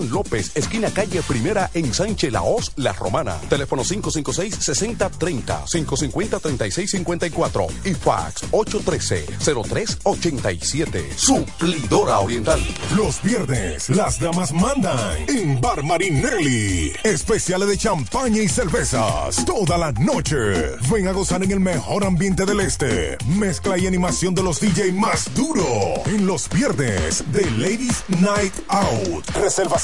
López esquina calle Primera en Sánchez Laos, La Romana. Teléfono 556-6030, 550-3654 y fax 813-0387. Suplidora Oriental. Los viernes, las damas mandan en Bar Marinelli. Especiales de champaña y cervezas toda la noche. Ven a gozar en el mejor ambiente del este. Mezcla y animación de los DJ más duro. En los viernes de Ladies Night Out.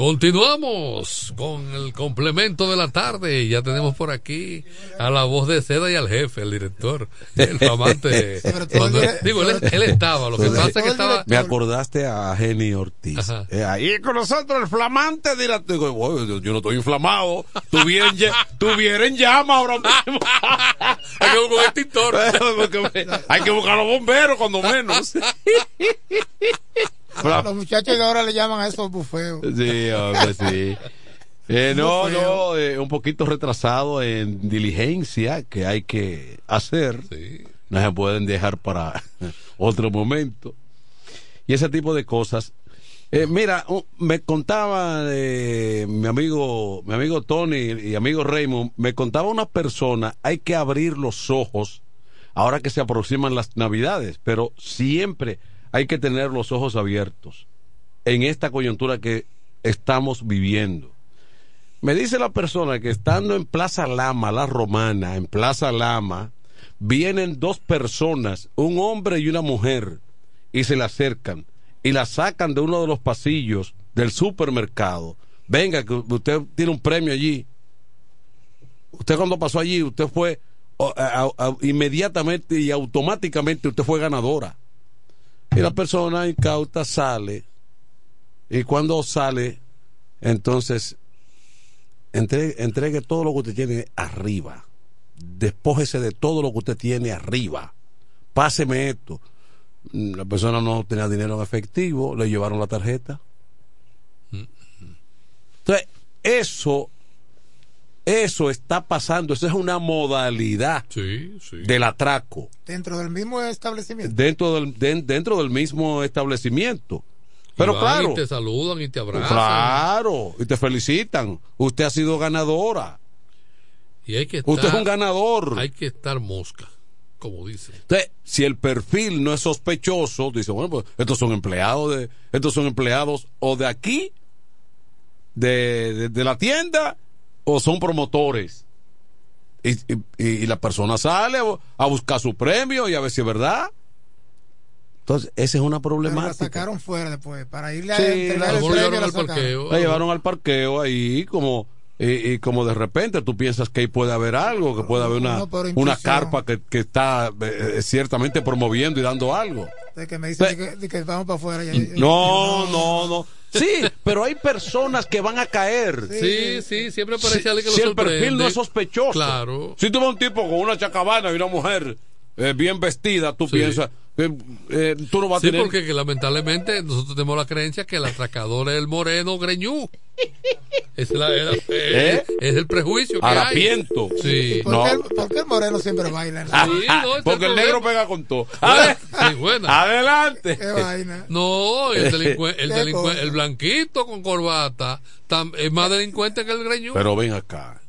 Continuamos con el complemento de la tarde. Ya tenemos por aquí a la voz de seda y al jefe, el director, el flamante. Cuando- digo, él, él estaba, lo que pasa es que estaba. Me acordaste a Jenny Ortiz. Eh, ahí con nosotros el flamante director. Digo, "Bueno, yo, yo no estoy inflamado. Tuviera en, llama ahora mismo. Hay que buscar un extintor. Hay que buscar a los bomberos cuando menos. Los muchachos de ahora le llaman a eso bufeo. Sí, hombre, sí. Eh, no, no, eh, un poquito retrasado en diligencia que hay que hacer. No se pueden dejar para otro momento. Y ese tipo de cosas. Eh, mira, me contaba eh, mi amigo, mi amigo Tony y amigo Raymond, me contaba una persona, hay que abrir los ojos ahora que se aproximan las navidades, pero siempre hay que tener los ojos abiertos en esta coyuntura que estamos viviendo. Me dice la persona que estando en Plaza Lama, la romana, en Plaza Lama, vienen dos personas, un hombre y una mujer, y se le acercan y la sacan de uno de los pasillos del supermercado. Venga, que usted tiene un premio allí. Usted cuando pasó allí, usted fue inmediatamente y automáticamente usted fue ganadora. Y la persona incauta sale. Y cuando sale, entonces entregue, entregue todo lo que usted tiene arriba. despójese de todo lo que usted tiene arriba. Páseme esto. Mm, La persona no tenía dinero en efectivo, le llevaron la tarjeta. Entonces, eso, eso está pasando, eso es una modalidad del atraco Dentro del mismo establecimiento. dentro del, den- dentro del mismo establecimiento. Pero Y van claro, Y te saludan y te abrazan. claro, y te felicitan. Usted ha sido ganadora. Y hay que Usted estar- es un ganador. Hay que estar mosca, como dice. Entonces, si el perfil no es sospechoso, dice, bueno, pues estos son empleados de, estos son empleados o de aquí, de, de- de la tienda, o son promotores. Y, y- y la persona sale a, a buscar su premio y a ver si es verdad. Entonces, esa es una Pero la problemática. sacaron fuera después. Para irle a Sí, entregar la el premio, al parqueo. La llevaron al parqueo ahí como y, y como de repente tú piensas que ahí puede haber algo, que puede haber una, No, una carpa que, que está eh, eh, ciertamente promoviendo y dando algo. De que me dicen de que, de que vamos para afuera. ya- No, no, no. Sí, pero hay personas que van a caer. Sí, sí, siempre parece Si- alguien que lo si el sorprende. perfil no es sospechoso. Claro. Si tú ves un tipo con una chacabana y una mujer eh, bien vestida, tú piensas que eh, tú no vas Sí, a tener porque que lamentablemente nosotros tenemos la creencia que el atracador es el moreno greñú. Ese es, la- es la- ¿Eh? es el prejuicio que Harapiento. hay. Sí. ¿Por, qué, el- por qué el moreno siempre baila? Sí, no, porque el negro pega con todo. Buena, sí, buena. Adelante. Qué vaina. No, el, delincue- el, el blanquito con corbata tam- es más delincuente que el greñú. Pero ven acá.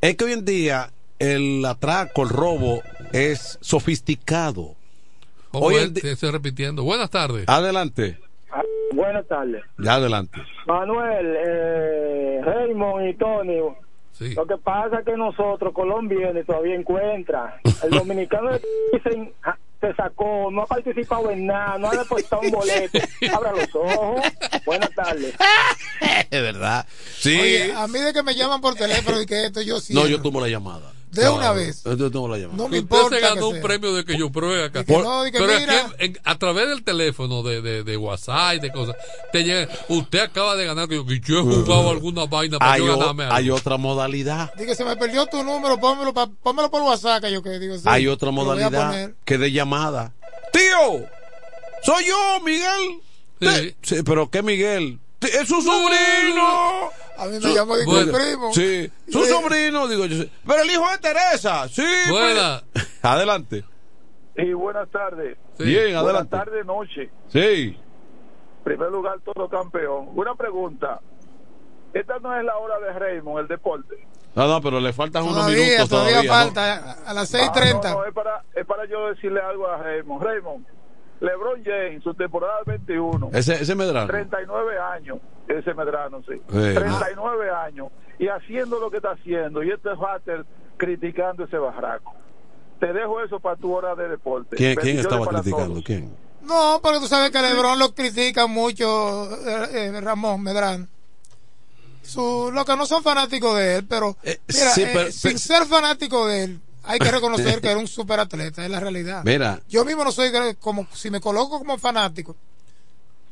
Es que hoy en día el atraco, el robo es sofisticado. Hoy te estoy repitiendo. Buenas tardes. Adelante. Buenas tardes. Ya adelante. Manuel, eh, Raymond y Tony. Lo que pasa es que nosotros, colombianos, todavía encuentra. El dominicano de dicen, "Ah, se sacó, no ha participado en nada, no ha depositado un boleto. Abra los ojos. Buenas tardes. Es verdad. Sí. Oye, a mí de que me llaman por teléfono y que esto yo sí. no, yo tomo la llamada. De una vez. Yo tomo la llamada. No me Usted importa se que ganó un sea. premio de que yo pruebe acá. Que no, que Pero mira. aquí, en- a través del teléfono, de, de, de WhatsApp y de cosas, te llega, usted acaba de ganar, que yo, que yo he jugado alguna vaina para Hay, yo o- ganarme algo. hay otra modalidad. Dice, se me perdió tu número, pónmelo, pa- pónmelo por WhatsApp. Que yo que digo, sí, hay otra modalidad que de llamada. Tío, soy yo, Miguel. Te- sí, pero ¿qué Miguel? Te- Es su sobrino. A mí me Su- llamó de Bueno, primo. Sí, su Sí. sobrino, digo yo. sí. Pero el hijo de Teresa, sí. Buena. pues. Adelante. Sí, buenas tardes. Bien, Buenas adelante. tardes, noche. Sí. primer lugar, todo campeón. Una pregunta. Esta no es la hora de Raymond, el deporte. No, no, pero le faltan unos Todavía, minutos todavía, todavía. ¿no? falta. A las Ah, 6.30. no, no, es, para, es para yo decirle algo a Raymond. Raymond, LeBron James, su temporada 21. Ese, ese Medrano. 39 años, ese Medrano, sí. Sí. 39 años. Y haciendo lo que está haciendo. Y este Hatter criticando ese barraco. Te dejo eso para tu hora de deporte. ¿Quién, estaba criticando? todos. ¿Quién? No, porque tú sabes que Lebron lo critica mucho, eh, eh, Ramón Medrán. Su, los que no son fanáticos de él, pero, mira, sí, eh, pero- sin pero- ser fanático de él, hay que reconocer que era un superatleta, es la realidad. Mira. Yo mismo no soy, como si me coloco como fanático,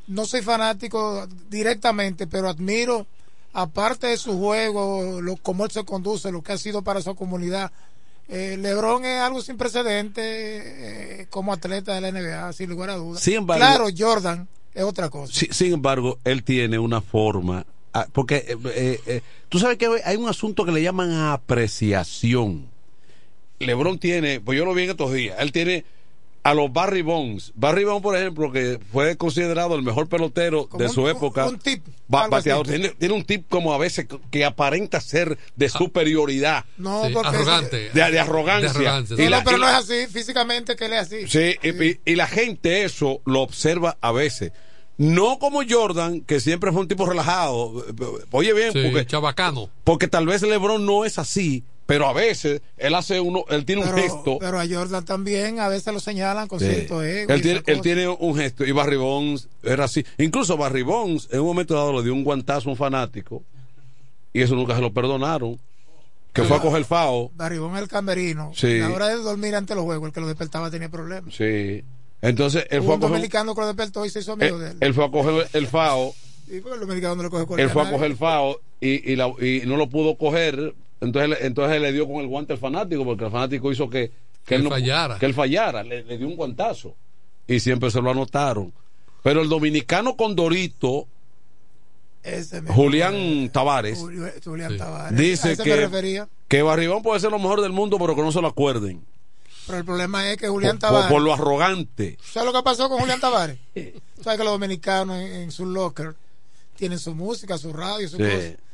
no soy fanático directamente, pero admiro, aparte de su juego, lo, cómo él se conduce, lo que ha sido para su comunidad. Eh, Lebron es algo sin precedente eh, como atleta de la NBA, sin lugar a dudas. Sin embargo- claro, Jordan es otra cosa. Sin embargo, él tiene una forma. ah, Porque eh, eh, eh, tú sabes que hay un asunto que le llaman apreciación. Lebron tiene, pues yo lo vi en estos días, él tiene a los Barry Bonds. Barry Bonds, por ejemplo, que fue considerado el mejor pelotero de un- su época. un tip, ba- bateador. Tiene, tiene un tip como a veces que- aparenta ser de superioridad. No, Sí, porque arrogante. De, de arrogancia. De arrogancia, Y No, la- no, pero y- no es así, físicamente que él es así. Sí, y la gente eso lo observa a veces. No como Jordan, que siempre fue un tipo relajado. Oye bien, Sí, porque, chabacano. porque tal vez LeBron no es así, pero a veces él hace uno, él tiene un gesto. pero a Jordan también a veces lo señalan con Sí. cierto ego. él, tiene, él tiene un gesto y Barry Bonds era así. Incluso Barry Bonds en un momento dado le dio un guantazo a un fanático y eso nunca se lo perdonaron. Que fue a coger FAO. Barribón el camerino. Sí. A la hora de dormir ante los juegos, el que lo despertaba tenía problemas. Sí. Entonces él Hubo fue a un coger. dominicano que lo despertó y se hizo amigo de Él, él. fue a coger el FAO Sí, el dominicano no le coge él fue a coger FAO y, y, la- y no lo pudo coger entonces, entonces le dio con el guante al fanático, porque el fanático hizo que, que, él, no, fallara. Que él fallara, le, le, dio un guantazo. Y siempre se lo anotaron. Pero el dominicano Condorito, Julián Tavares, Julián sí. Tavares, dice que, que Barribón puede ser lo mejor del mundo, pero que no se lo acuerden. Pero el problema es que Julián por, Tavares. Por, por, lo arrogante. ¿Sabes lo que pasó con Julián Tavares? ¿Sabes que los dominicanos en, en, su locker tienen su música, su radio, su sí. cosa?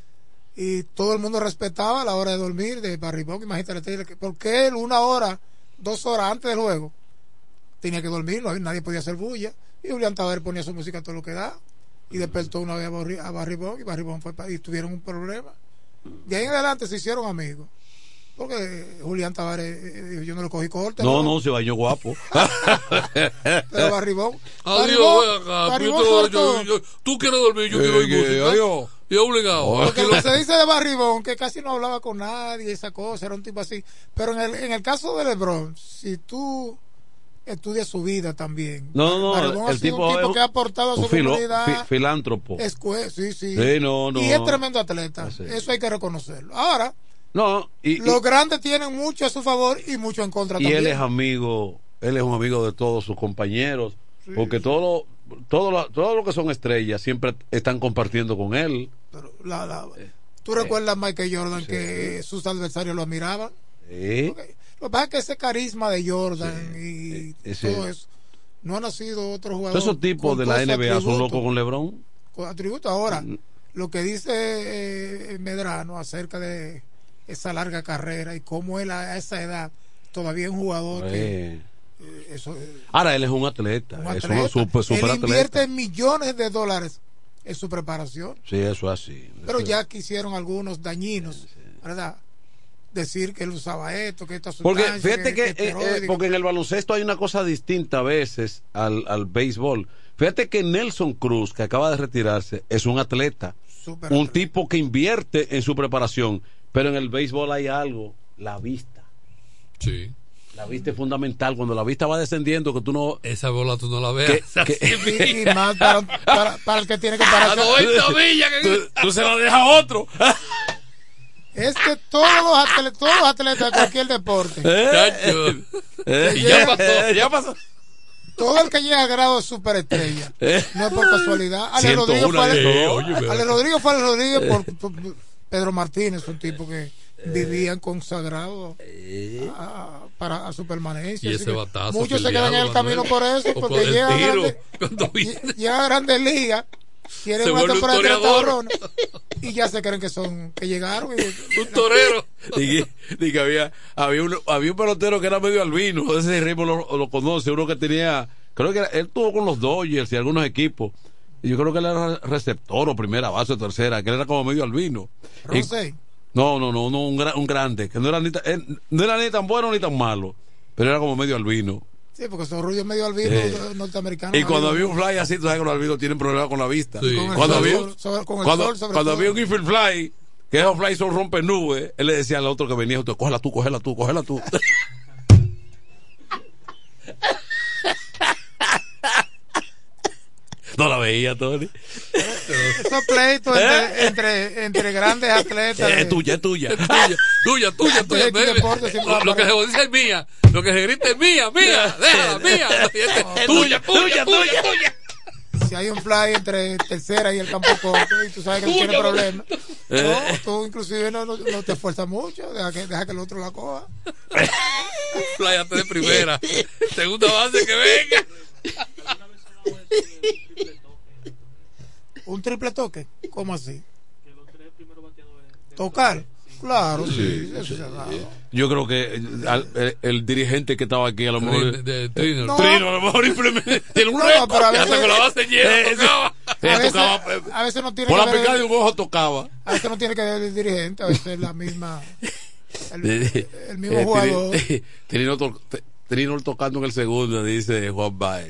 Y todo el mundo respetaba la hora de dormir de Barribón. Imagínate, porque él una hora, dos horas antes del juego, tenía que dormir, no, nadie podía hacer bulla. Y Julián Tavares ponía su música todo lo que da. Y despertó una vez a Barribón y Barribón fue y tuvieron un problema. De ahí en adelante se hicieron amigos. Porque Julián Tavares, yo no lo cogí corte. No, no, no se bañó guapo. Pero Barribón. Adiós, acá. Barribón yo, yo, yo, tú quieres dormir, yo eh, quiero ir música. Adiós. Y obligado. Porque lo que se dice de Barribón, que casi no hablaba con nadie, esa cosa, era un tipo así. Pero en el, en el caso de LeBron, si tú estudias su vida también. No, no, Barribón el ha sido tipo un tipo es que ha aportado a su filo, comunidad. fi, filántropo. Es, sí, sí. Sí, no, no. Y es tremendo atleta. Sí. Eso hay que reconocerlo. Ahora, no, y, los y, grandes tienen mucho a su favor y mucho en contra y también. él es amigo, él es un amigo de todos sus compañeros, sí, porque sí. todo todo lo, todo lo que son estrellas siempre están compartiendo con él. Pero la, la, ¿Tú recuerdas Michael Jordan que sus adversarios lo admiraban? Sí. Okay. Lo que pasa es que ese carisma de Jordan y Ese- todo eso no ha nacido otro jugador. Todos esos tipos de la NBA son locos con LeBron. Con atributo. Ahora, Mm. lo que dice eh, Medrano acerca de esa larga carrera y cómo él a esa edad todavía es un jugador que. Eh. eh, eso, eh, Ahora él es un atleta, un es atleta. un super, super él invierte atleta. millones de dólares en su preparación. Sí, eso es así. Pero Eso- ya quisieron algunos dañinos, ¿verdad? Decir que él usaba esto, que esta Porque fíjate que, eh, eh, esteroide. porque en el baloncesto hay una cosa distinta a veces al, al béisbol. Fíjate que Nelson Cruz, que acaba de retirarse, es un atleta, un tipo que invierte en su preparación, pero en el béisbol hay algo, la vista. Sí. La vista es fundamental. Cuando la vista va descendiendo, que tú no. Esa bola tú no la veas. Que- que- y, y más para, para, para el que tiene que parar. A 90 millas. tú, tú se la dejas a otro. Es que todos los atletas, todos los atletas de cualquier deporte. Eh, Y ya pasó. eh, ya pasó. todo el que llega a grado de superestrella, Eh. no es por casualidad. Ale 101 Rodríguez fue Ale, de- oye, pero- Ale Rodríguez fue Ale Rodríguez por, por- Pedro Martínez, un tipo que vivían consagrado a, para a su permanencia. Y ese Eh. batazo Muchos se quedan en el camino por eso, O porque por el llega a, tiro, grande- cuando viene. llega a grandes ligas, Se una un temporada de 30 toreador. cabrones, y ya se creen que son, que llegaron. Y, Un torero. Dije, dije, había, había, un, había un pelotero que era medio albino, ese ritmo lo, lo conoce, uno que tenía, creo que era- él tuvo con los Dodgers y algunos equipos, yo creo que él era receptor o primera base o tercera, que él era como medio albino. Rosé, no, no, no, no un, gra- un grande, que no era, ni tan, él no era ni tan bueno ni tan malo, pero era como medio albino. sí, porque son rubios medio albinos Eh. norteamericanos. Y cuando había un fly así, tú sabes que los albinos tienen problemas con la vista. Sí. Con el Cuando sol había, cuando, sobre había un infield fly, que esos fly son rompen nubes, él le decía al otro que venía, "Usted, cógela tú, cógela tú, cógela tú. no la veía, Tony. Esos pleitos entre, entre, entre grandes atletas. Eh, es tuya, es tuya. Es tuya, tuya, tuya, tuya. Va Lo, que se dice es mía. Lo que se grita es mía, mía. Déjala, mía. Este, tuya, tuya, tuya, tuya. Si hay un fly entre tercera y el campo corto y tú sabes que él tiene problemas, no, Eh. tú inclusive no, no, no te esfuerzas mucho, deja que, deja que el otro la coja. Pláyate de primera. Segunda base que venga. Un triple toque, ¿cómo así? Tocar, claro, sí, ha dado. Yo creo que el, el- el dirigente que estaba aquí, a lo mejor. De, de Trino. No. Trino, a lo mejor implemente- tiene un No, récord. pero a veces, con la base llena, Eh, tocaba. a veces, tocaba, eh, a veces no tiene por que la ver, picada de un ojo tocaba. a veces no tiene que ver el dirigente, a veces es la misma, el, el mismo Eh, jugador. Tri- Trino, Trino tocando en el segundo, dice Juan Baez.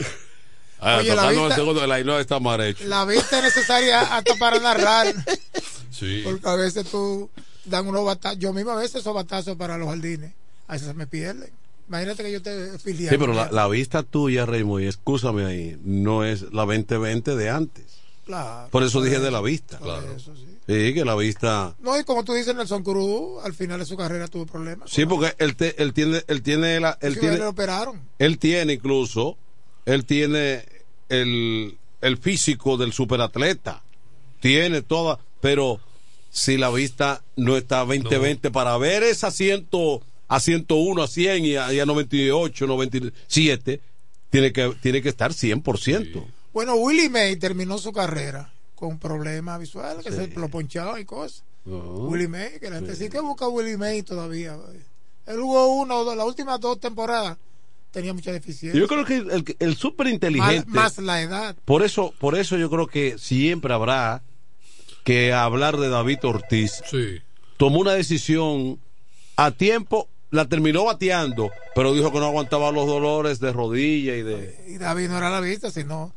Ah, Oye, la en el vista- segundo, el ainhoa está mal hecho. La vista es necesaria hasta para narrar. Sí. Porque a veces tú dan unos batazos. Yo mismo a veces esos batazos para los jardines. A veces se me pierden. Imagínate que yo te Sí, filiara. pero la, la vista tuya, Raymond, y escúchame ahí, no es la 2020 de antes. Claro. Por eso dije de la vista. Claro. sí. que la vista. No, y como tú dices, Nelson Cruz, al final de su carrera tuvo problemas. Sí, porque él, te- él tiene, él tiene la, él Sí, tiene, él tiene incluso, él tiene el, el físico del superatleta, tiene toda, pero si la vista no está 20-20 para ver esa 100 a 101, a 100 y a, y a 98, 97, tiene que, tiene que estar 100%. Bueno, Willie May terminó su carrera con problemas visuales, que se lo ponchaban y cosas. Willie May, que la gente sí que busca a Willie May todavía. Él jugó uno o dos, las últimas dos temporadas tenía mucha deficiencia. Yo creo que el, el súper inteligente. Más, más la edad. Por eso, por eso yo creo que siempre habrá que hablar de David Ortiz. Sí. Tomó una decisión a tiempo, la terminó bateando, pero dijo que no aguantaba los dolores de rodilla y de. Y David no era la vista, sino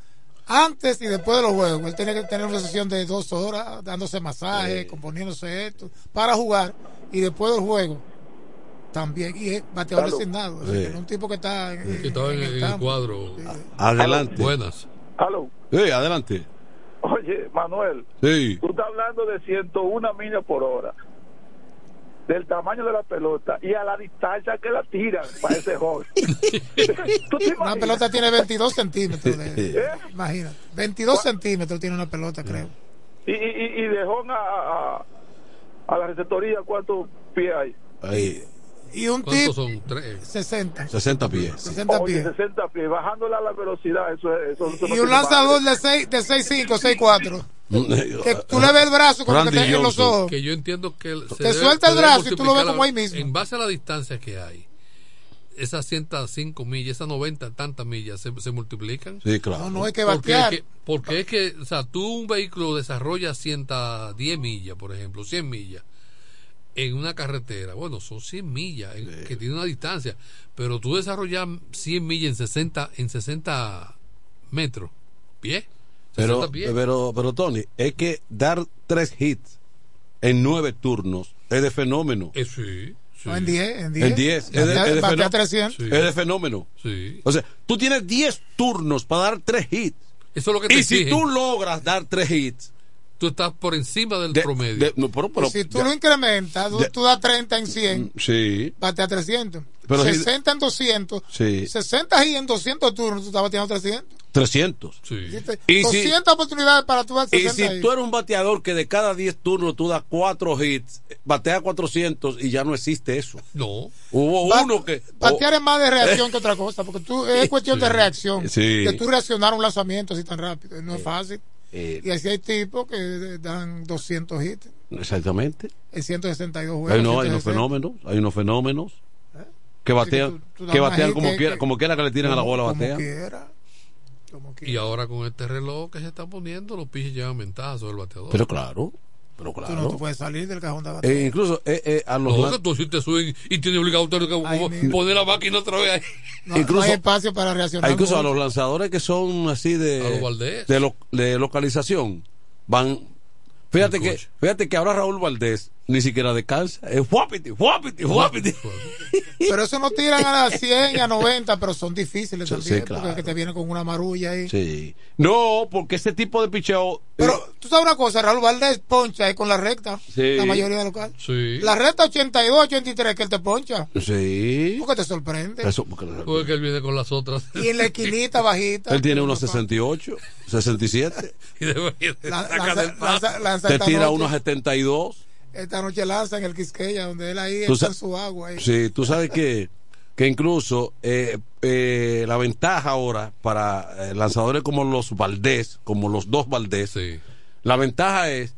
antes y después de los juegos. Él tenía que tener una sesión de dos horas, dándose masaje, componiéndose esto, para jugar. Y después del juego, también. Y es bateador Aló. designado. Sí. Es un tipo que está en, Que estaba en, en el cuadro. Adelante. Buenas. Aló. Sí, adelante. Oye, Manuel, Sí. tú estás hablando de 101 millas por hora, del tamaño de la pelota y a la distancia que la tiran para ese joven. ¿Tú te Una pelota tiene 22 centímetros. De, ¿Eh? Imagínate. 22 centímetros tiene una pelota, creo. Y, y, y de home a, a, a la receptoría, ¿cuántos pies hay? Ahí, Y un ¿Cuántos tipo. son? Tres. 60. 60 pies. 60 Oye, pies. 60 pies, bajándola a la velocidad, eso es. Eso, eso Y un lanzador de 6, de 6'5, 6'4. Que tú le ves el brazo con lo que Randy te en los ojos. Que yo entiendo que se Te suelta el debe brazo y tú lo ves como ahí mismo. En base a la distancia que hay, esas 105 millas, esas 90 tantas millas se, se multiplican. Sí, claro. No, no hay que Porque, batear. es que, porque es que, o sea, tú un vehículo desarrollas 110 millas, por ejemplo, 100 millas en una carretera. Bueno, son 100 millas en- que tiene una distancia, pero tú desarrollas 100 millas en 60 en 60 metros, pie. 60 Pero, pies. pero, pero Tony, es que dar tres hits en nueve turnos es de fenómeno. Eh, sí, sí. No, en 10. En 10. En 10. Es de, Batea- es de batea fenó- 300. Sí. es de fenómeno. Sí. O sea, tú tienes 10 turnos para dar tres hits. Eso es lo que te Y si exigen. tú logras dar tres hits, tú estás por encima del de- promedio. de- no, pero- pero- si tú ya- lo incrementas, tú, tú das 30 en 100, sí, batea 300. Pero si- 60 en 200. sí, 60 y en 200 turnos, tú estás bateando 300. 300. Sí. Y si- 200 oportunidades para tú dar Y 60 si tú eres un bateador que de cada 10 turnos tú das 4 hits, batea 400 y ya no existe eso. No. Hubo Ba- uno que... Batear oh, es más de reacción que otra cosa, porque tú, es cuestión de reacción. Sí. De tú reaccionar a un lanzamiento así tan rápido. No es fácil. Eh, Y así hay tipos que dan 200 hits exactamente. en 162 juegos. Hay, no, hay unos 160. fenómenos, hay unos fenómenos que batean, que tú- tú que das batean como quiera, que- como quiera que le tiren a la bola, como batean. quiera, como quiera. Y ahora con este reloj que se está poniendo, los piches llevan ventaja sobre el bateador. Pero claro, pero Tú no claro. te puedes salir del cajón de bateo. Eh, incluso eh, eh, a los No, tú si te suben y tienes obligado mismo. poner la máquina otra vez ahí. no, incluso- no hay espacio para reaccionar. Incluso a los lanzadores que son así A los de Valdés. de, lo- de localización van fíjate que fíjate que ahora Raúl Valdés ni siquiera descansa es guapiti guapiti guapiti Pero eso no tiran a las 100 y a 90, pero son difíciles Sí, también. sí, claro. Porque que te viene con una marulla ahí. sí no porque ese tipo de picheo Pero eh, tú sabes una cosa, Raúl Valdés poncha ahí con la recta. Sí. La mayoría de los casos. Sí. La recta 82, 83 que él te poncha. sí Porque te sorprende. eso, porque- Porque él viene con las otras. Y en la esquinita bajita. él tiene unos 68 67 Y de- La- lanza, lanza- lanza te tira unos 72 Esta noche lanza en el Quisqueya, donde él ahí está su agua. Ahí. Sí, tú sabes que, que incluso eh, eh, la ventaja ahora para eh, lanzadores como los Valdés, como los dos Valdés, Sí. la ventaja es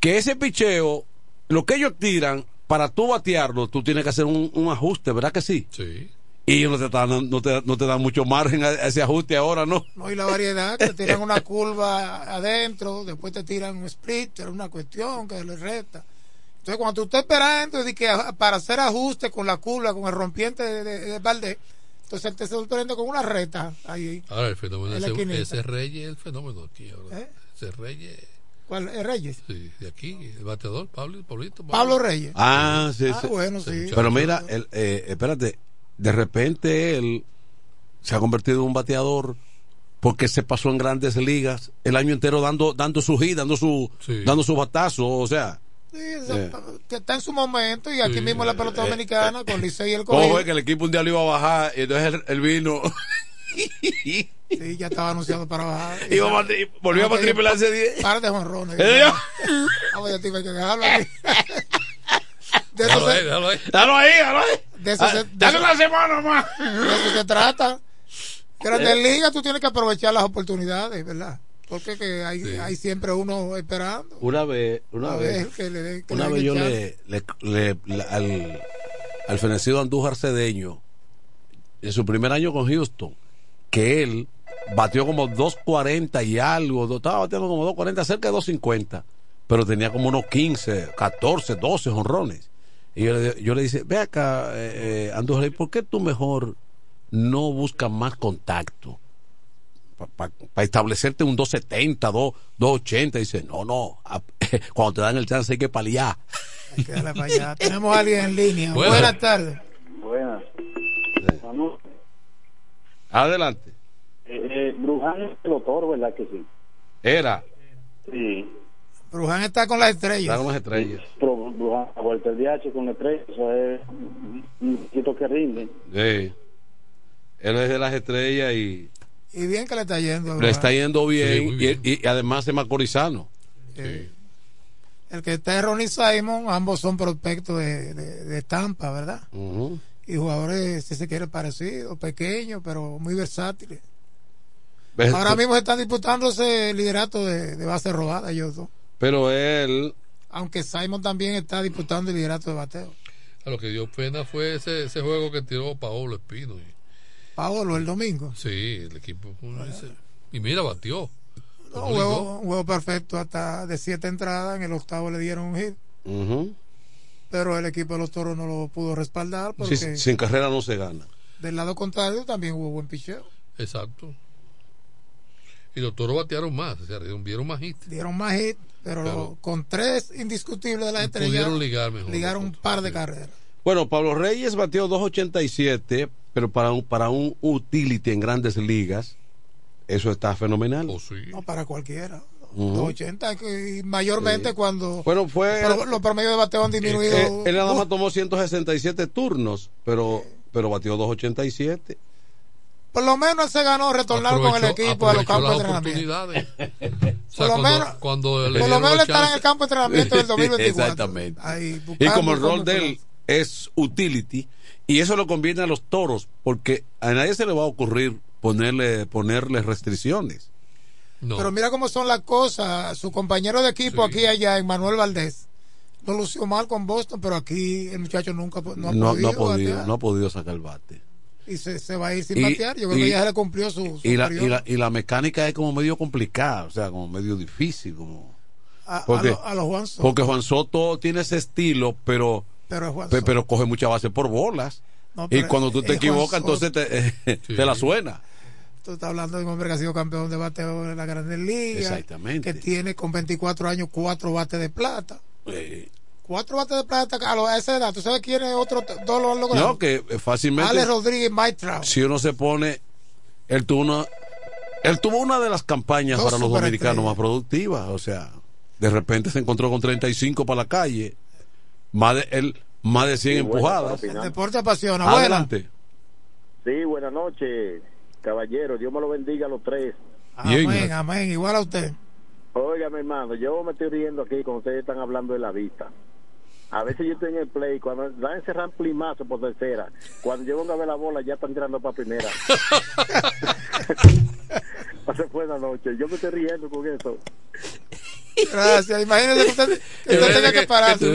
que ese picheo, lo que ellos tiran, para tú batearlo, tú tienes que hacer un, un ajuste, ¿verdad que sí? Sí. Y ellos no te, dan, no, te, no te dan mucho margen a, a ese ajuste ahora, ¿no? No, y la variedad, te tiran una curva adentro, después te tiran un splitter, una cuestión que le resta. Entonces, cuando tú estás esperando de que a- para hacer ajustes con la curva, con el rompiente de, de, de Valdés, entonces él te sorprende con una recta ahí. Ahora el fenómeno ese, ese Reyes es el fenómeno aquí ahora. ¿Eh? Ese Reyes, ¿Cuál? ¿Es Reyes? sí, de aquí, el bateador, Pablo, Pablito. Pablo Reyes. Ah, sí, Ah, sí. bueno, sí. Pero mira, el, eh, espérate, de repente él se ha convertido en un bateador porque se pasó en grandes ligas el año entero dando dando su hit, dando su dando su batazo, o sea, Sí, Eh. que está en su momento y aquí mismo la pelota Eh, dominicana con Licey y el ¿cómo Cogido. fue que el equipo un día lo iba a bajar y entonces él, él vino Sí, ya estaba anunciado para bajar. Iba pa' tri- volvió para triple hace 10. Par de jonrones. ¿Eh, yo? Vamos, ya te iba a dejarlo aquí. De eso Déjalo se- ahí, déjalo ahí. Déjalo ahí, déjalo ahí. De eso Ah, se- de dale una semana más. De eso se trata. Grandes Eh. ligas, tú tienes que aprovechar las oportunidades, ¿verdad? Porque que hay, hay siempre uno esperando. Una vez, una vez, que le que una vez yo le, le, le- le- al, al fenecido Andújar Cedeño, en su primer año con Houston, que él batió como 2.40 y algo, estaba batiendo como 2.40, cerca de 2.50, pero tenía como unos 15, 14, 12 honrones. Y yo le, yo le dije, ve acá, eh, eh, Andújar, ¿y ¿por qué tú mejor no buscas más contacto? Para establecerte un 270, 2, 280. Dice, no, no, a- cuando te dan el chance hay que paliar. Hay que darle para allá. Tenemos a alguien en línea. Bueno. Buenas tardes. Buenas. Manu, Adelante. eh, eh, Bruján es pelotero, ¿verdad que sí? Era, Sí. Bruján está con las estrellas. está con las estrellas. Pero Bruján, a vuelta el DH con estrellas, eso es un poquito que rinde. Sí. Él es de las estrellas y Y bien que le está yendo. le está yendo bien, Sí. Y, y además es macorizano. Eh, El que está es Ronnie Simon, ambos son prospectos de, de, de Tampa, ¿verdad? Y jugadores, si se quiere, parecidos, pequeños, pero muy versátiles. ¿Ves? Ahora mismo están disputándose el liderato de, de base robada, ellos dos. Pero él, Aunque Simon también está disputando el liderato de bateo. A lo que dio pena fue ese, ese juego que tiró Paolo Espino. Y, Paolo, el domingo. sí, el equipo. y mira, batió. No, un, juego, perfecto hasta de siete entradas. En el octavo le dieron un hit. Pero el equipo de los toros no lo pudo respaldar porque Sí, sin carrera no se gana. del lado contrario también hubo buen picheo. Exacto. Y los toros batearon más, o sea, dieron más hits. Dieron más hit, pero, con tres indiscutibles de las estrellas. Pudieron ligar mejor Ligaron un par de carreras. Bueno, Pablo Reyes batió 2.87, pero para un, para un utility en grandes ligas, eso está fenomenal. No para cualquiera. Ujú. 280, que- y mayormente Sí. cuando Bueno, fue- pero los promedios de bateo han disminuido. Eh, él nada más tomó 167 turnos, pero, pero batió 2.87. Por lo menos él se ganó retornar con el Aprovechó- equipo a los aprovechó campos de entrenamiento. oportunidades. O sea, Por lo cuando- menos, cuando le por lo menos la estará en el campo de entrenamiento del 2024. Exactamente. Ahí, Y como el rol de él es utility, y eso lo conviene a los toros, porque a nadie se le va a ocurrir ponerle, ponerle restricciones. Pero mira cómo son las cosas. Su compañero de equipo aquí allá, Manuel Valdés, no lució mal con Boston, pero aquí el muchacho nunca no No, ha no podido. ha podido, no ha podido sacar el bate. Y se, se va a ir sin Y- batear. Yo creo y- que ya se le cumplió su, su Y la, y, la, y la mecánica es como medio complicada, o sea, como medio difícil. Como, a, a porque, lo- a los Juan Soto. porque Juan Soto tiene ese estilo, pero, Pero Juan pero coge mucha base por bolas. No, y cuando tú te equivocas, entonces te, te la suena. Tú estás hablando de un hombre que ha sido campeón de bateo en la Grandes Ligas. Exactamente. Que tiene con 24 años cuatro bates de plata. Cuatro bates de plata a, esa edad. ¿Tú sabes quién es otro? Dos lo han logrado. No, que eh, fácilmente. Alex Rodríguez Mike Trout. si uno se pone, él tuvo una, él tuvo una de las campañas Dos para los dominicanos más productivas, o sea, de repente se encontró con 35 para la calle, más de él, más de 100 Sí, bueno, empujadas. El deporte apasiona. Buena. Adelante. Sí, buenas noches, caballero. Dios me lo bendiga a los tres. Amén, amén. Igual a usted. Oiga, mi hermano, yo me estoy riendo aquí cuando ustedes están hablando de la vista. A veces yo estoy en el play, cuando dan ese ramplimazo por tercera, cuando yo vengo a ver la bola ya están tirando para primera. Pase buena noche, yo me estoy riendo con eso. Gracias. Imagínese que usted, que usted tenga que pararse.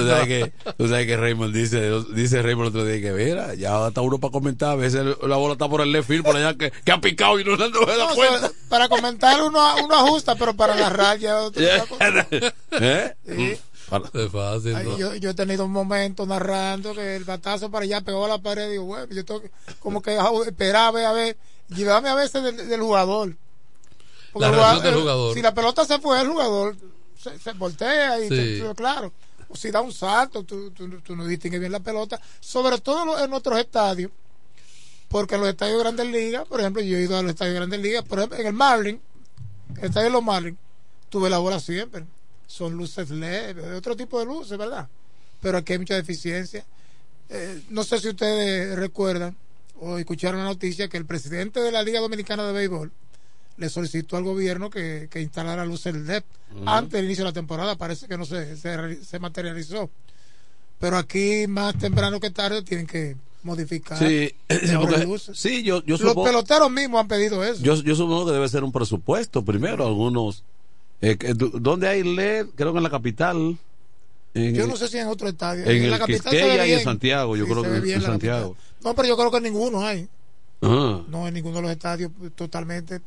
Tú sabes que, tú sabes que Raymond dice, dice Raymond el otro día que mira, ya está uno para comentar, a veces la bola está por el left field, por allá que, que ha picado y no se no se da cuenta. so- para comentar uno, uno ajusta, pero para narrar ya otra cosa. ¿Eh? Sí. Para- Ay, yo, yo he tenido un momento narrando que el batazo para allá pegó a la pared y digo, bueno, yo tengo que, como que esperaba a ver, a ver, llevarme a veces del, del jugador. La el reacción del jugador. Si la pelota se fue, el jugador se, se voltea y Sí. te- claro. O si da un salto, tú, tú, tú no distingues bien la pelota. Sobre todo en nuestros estadios, Porque en los estadios de Grandes Ligas, por ejemplo, yo he ido a los estadios de Grandes Ligas, por ejemplo, en el Marlin, el estadio de los Marlins, tuve la bola siempre. Son luces LED, otro tipo de luces, ¿verdad? Pero aquí hay mucha deficiencia. Eh, no sé si ustedes recuerdan o escucharon la noticia que el presidente de la Liga Dominicana de Béisbol le solicitó al gobierno que, instalara luces LED antes del inicio de la temporada. Parece que no se, se, materializó. Pero aquí, más temprano que tarde, tienen que modificar sí, sí yo, yo los peloteros mismos han pedido eso. Yo, yo supongo que debe ser un presupuesto primero algunos eh, ¿dónde hay LED? creo que en la capital yo no sé si en otro estadio en, la capital y en Santiago yo creo que en Santiago. No pero yo creo que en ninguno hay no en ninguno de los estadios totalmente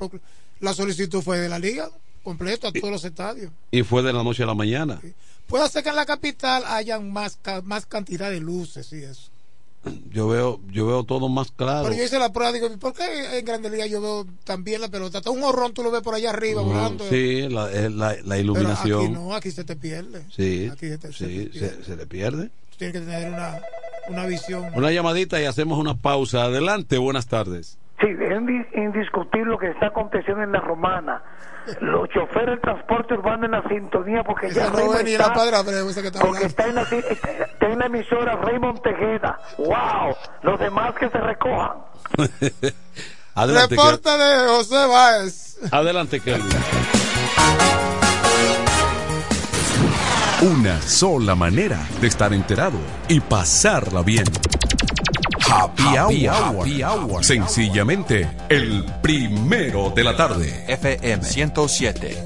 la solicitud fue de la liga completo a todos los estadios y fue de la noche a la mañana puede ser que en la capital hayan más más cantidad de luces y eso yo veo yo veo todo más claro. Pero yo hice la prueba, digo, ¿por qué en Grande Liga yo veo también la pelota? Hasta un horrón tú lo ves por allá arriba volando. Sí, la, la, la iluminación. aquí no, aquí se te pierde. Sí, aquí se, te, sí, se, le pierde. Tú tienes que tener una, una visión. Una llamadita y hacemos una pausa. Adelante, buenas tardes. Sí, es indiscutible lo que está aconteciendo en la romana. Los choferes del transporte urbano en la sintonía, porque ya no está, porque está en, la, está en la emisora Raymond Tejeda. ¡Wow! Los demás que se recojan. Adelante, Reporte de José Báez. Adelante, Kelvin. Una sola manera de estar enterado y pasarla bien. Happy, hour. Sencillamente, el primero de la tarde. FM 107.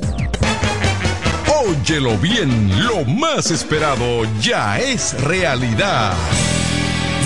Óyelo bien, lo más esperado ya es realidad.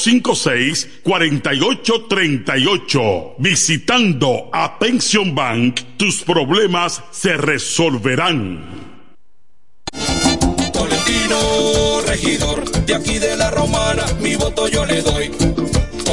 809-556-4838. Visitando a Pension Bank, tus problemas se resolverán. Tolentino, regidor, de aquí de la romana, mi voto yo le doy.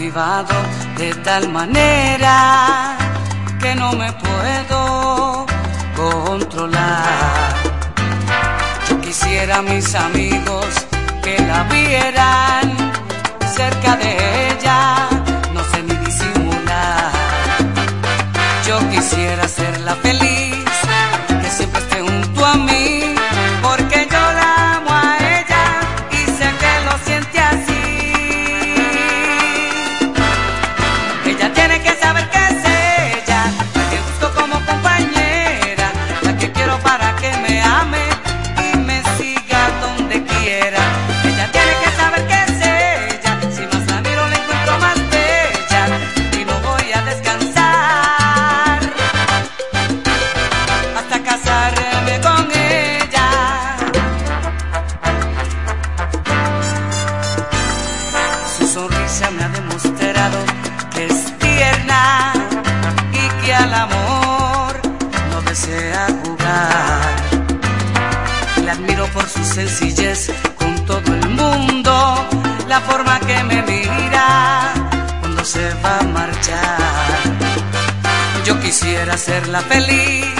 De tal manera que no me puedo controlar. Yo quisiera a mis amigos que la vieran cerca de ella, hacerla feliz,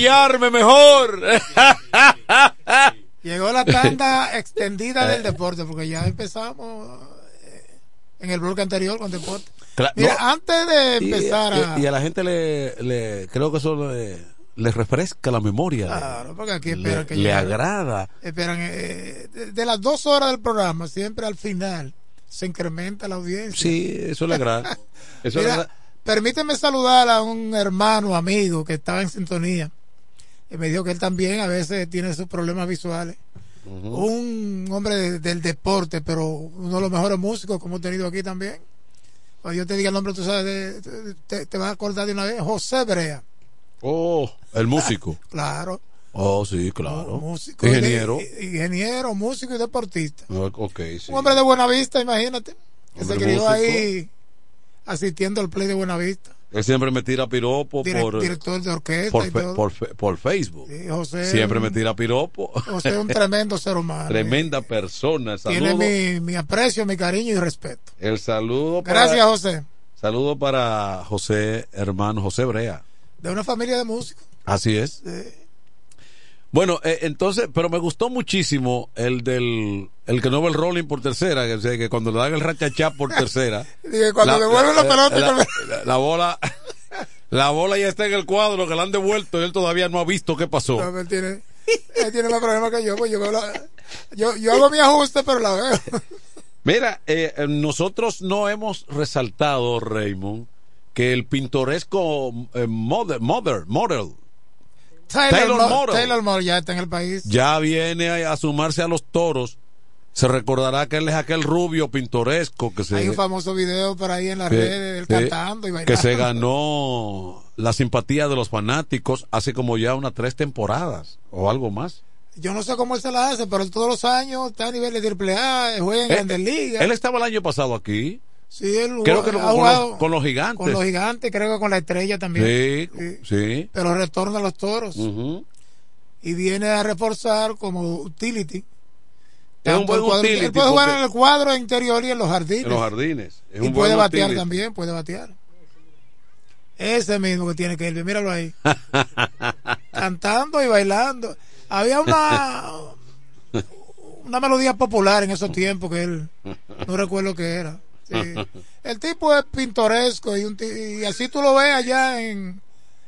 Callarme mejor. Llegó la tanda extendida del deporte, porque ya empezamos eh, en el bloque anterior con deporte. Cla- Mira, no. antes de empezar y, a... y- a la gente le, le- creo que eso le, le refresca la memoria. Claro, porque aquí le, esperan que le llegue. agrada. Esperan, eh, de, de las dos horas del programa, siempre al final se incrementa la audiencia. Sí, eso le agrada. Eso le Mira, agrada. permíteme saludar a un hermano, amigo que estaba en sintonía. Y me dijo que él también a veces tiene sus problemas visuales. Un hombre de- del deporte, pero uno de los mejores músicos que hemos tenido aquí también. Cuando yo te diga el nombre, tú sabes, de- te, vas a acordar de una vez. José Brea. Oh, el músico. Claro. Oh, sí, claro. Músico, Ingeniero. Ingeniero, músico y deportista. Oh, Ok, sí. Un hombre de buena vista, imagínate. Que se crió ahí asistiendo al play de Buena Vista. Él siempre me tira piropo Direc- por, director de orquesta por, y fe- todo. por, Facebook. Sí, José, Siempre un- me tira piropo. José es un tremendo ser humano. Tremenda persona. Tiene mi, mi aprecio, mi cariño y respeto. El saludo para, Gracias, José. Saludo para José, hermano José Brea. De una familia de músicos. Así es. Bueno, eh, entonces, pero me gustó muchísimo el del el que no ve el rolling por tercera, que, que cuando le dan el rachachá por tercera. Dije, cuando devuelven la pelota la, la- la- la bola la bola ya está en el cuadro, que la han devuelto y él todavía no ha visto qué pasó. No, él tiene, él tiene más problemas que yo, pues yo, yo, yo hago mi ajuste, pero la veo. Mira, eh, eh, nosotros no hemos resaltado, Raymond, que el pintoresco eh, model, model, model Taylor, Taylor Mo- Moro. Taylor Moro ya está en el país. ya viene a, a sumarse a los toros. Se recordará que él es aquel rubio pintoresco que se, Hay un famoso video por ahí en las que- redes, él cantando y bailando. que se ganó la simpatía de los fanáticos hace como ya unas tres temporadas o algo más. Yo no sé cómo él se la hace, pero todos los años está a nivel de triple A, juega en Eh, Grandes Ligas. Él estaba el año pasado aquí. Sí, él Creo que con, jugado los, con los gigantes. con los gigantes, creo que con la estrella también. Sí, sí. Pero retorna a los toros. Y viene a reforzar como utility. Es un buen cuadro- utility Él puede jugar en el cuadro interior y en los jardines. En los jardines. Es y un puede buen batear utility. también, puede batear. Ese mismo que tiene que ir, míralo ahí. Cantando y bailando. Había una una melodía popular en esos tiempos que él no recuerdo qué era. Sí. El tipo es pintoresco y, un y así tú lo ves allá en,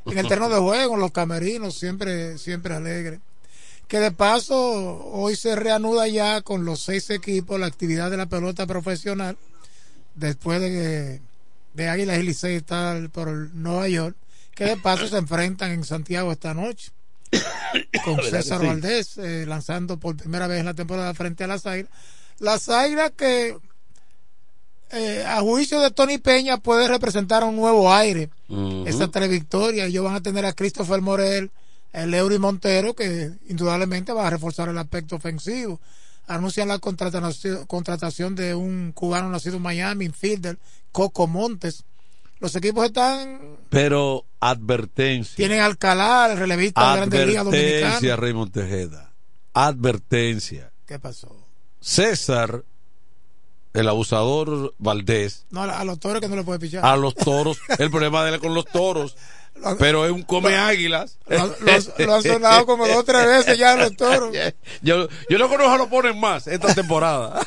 en el terreno de juego, en los camerinos, siempre, siempre alegre. Que de paso, hoy se reanuda ya con los seis equipos la actividad de la pelota profesional, después de de Águilas y Licey está por Nueva York, que de paso se enfrentan en Santiago esta noche con ¿Verdad que César sí? Valdés eh, lanzando por primera vez en la temporada frente a las Águilas. Las Águilas que eh, a juicio de Tony Peña puede representar un nuevo aire. Ujú. Estas tres victorias. Ellos van a tener a Christopher Morel, el Eury Montero, que indudablemente va a reforzar el aspecto ofensivo. Anuncian la contratación, contratación de un cubano nacido en Miami, infielder, Coco Montes. Los equipos están Pero advertencia. tienen Alcalá, el relevista de Grande Liga Advertencia, Dominicana. Raymond Tejeda. Advertencia. ¿Qué pasó? César, el abusador Valdés, No, a los toros que no le puede pichar. a los toros. El problema de él con los toros. Pero es un come águilas. Lo, han sonado como dos o tres veces ya los toros. Yo, yo no conozco lo ponen más esta temporada.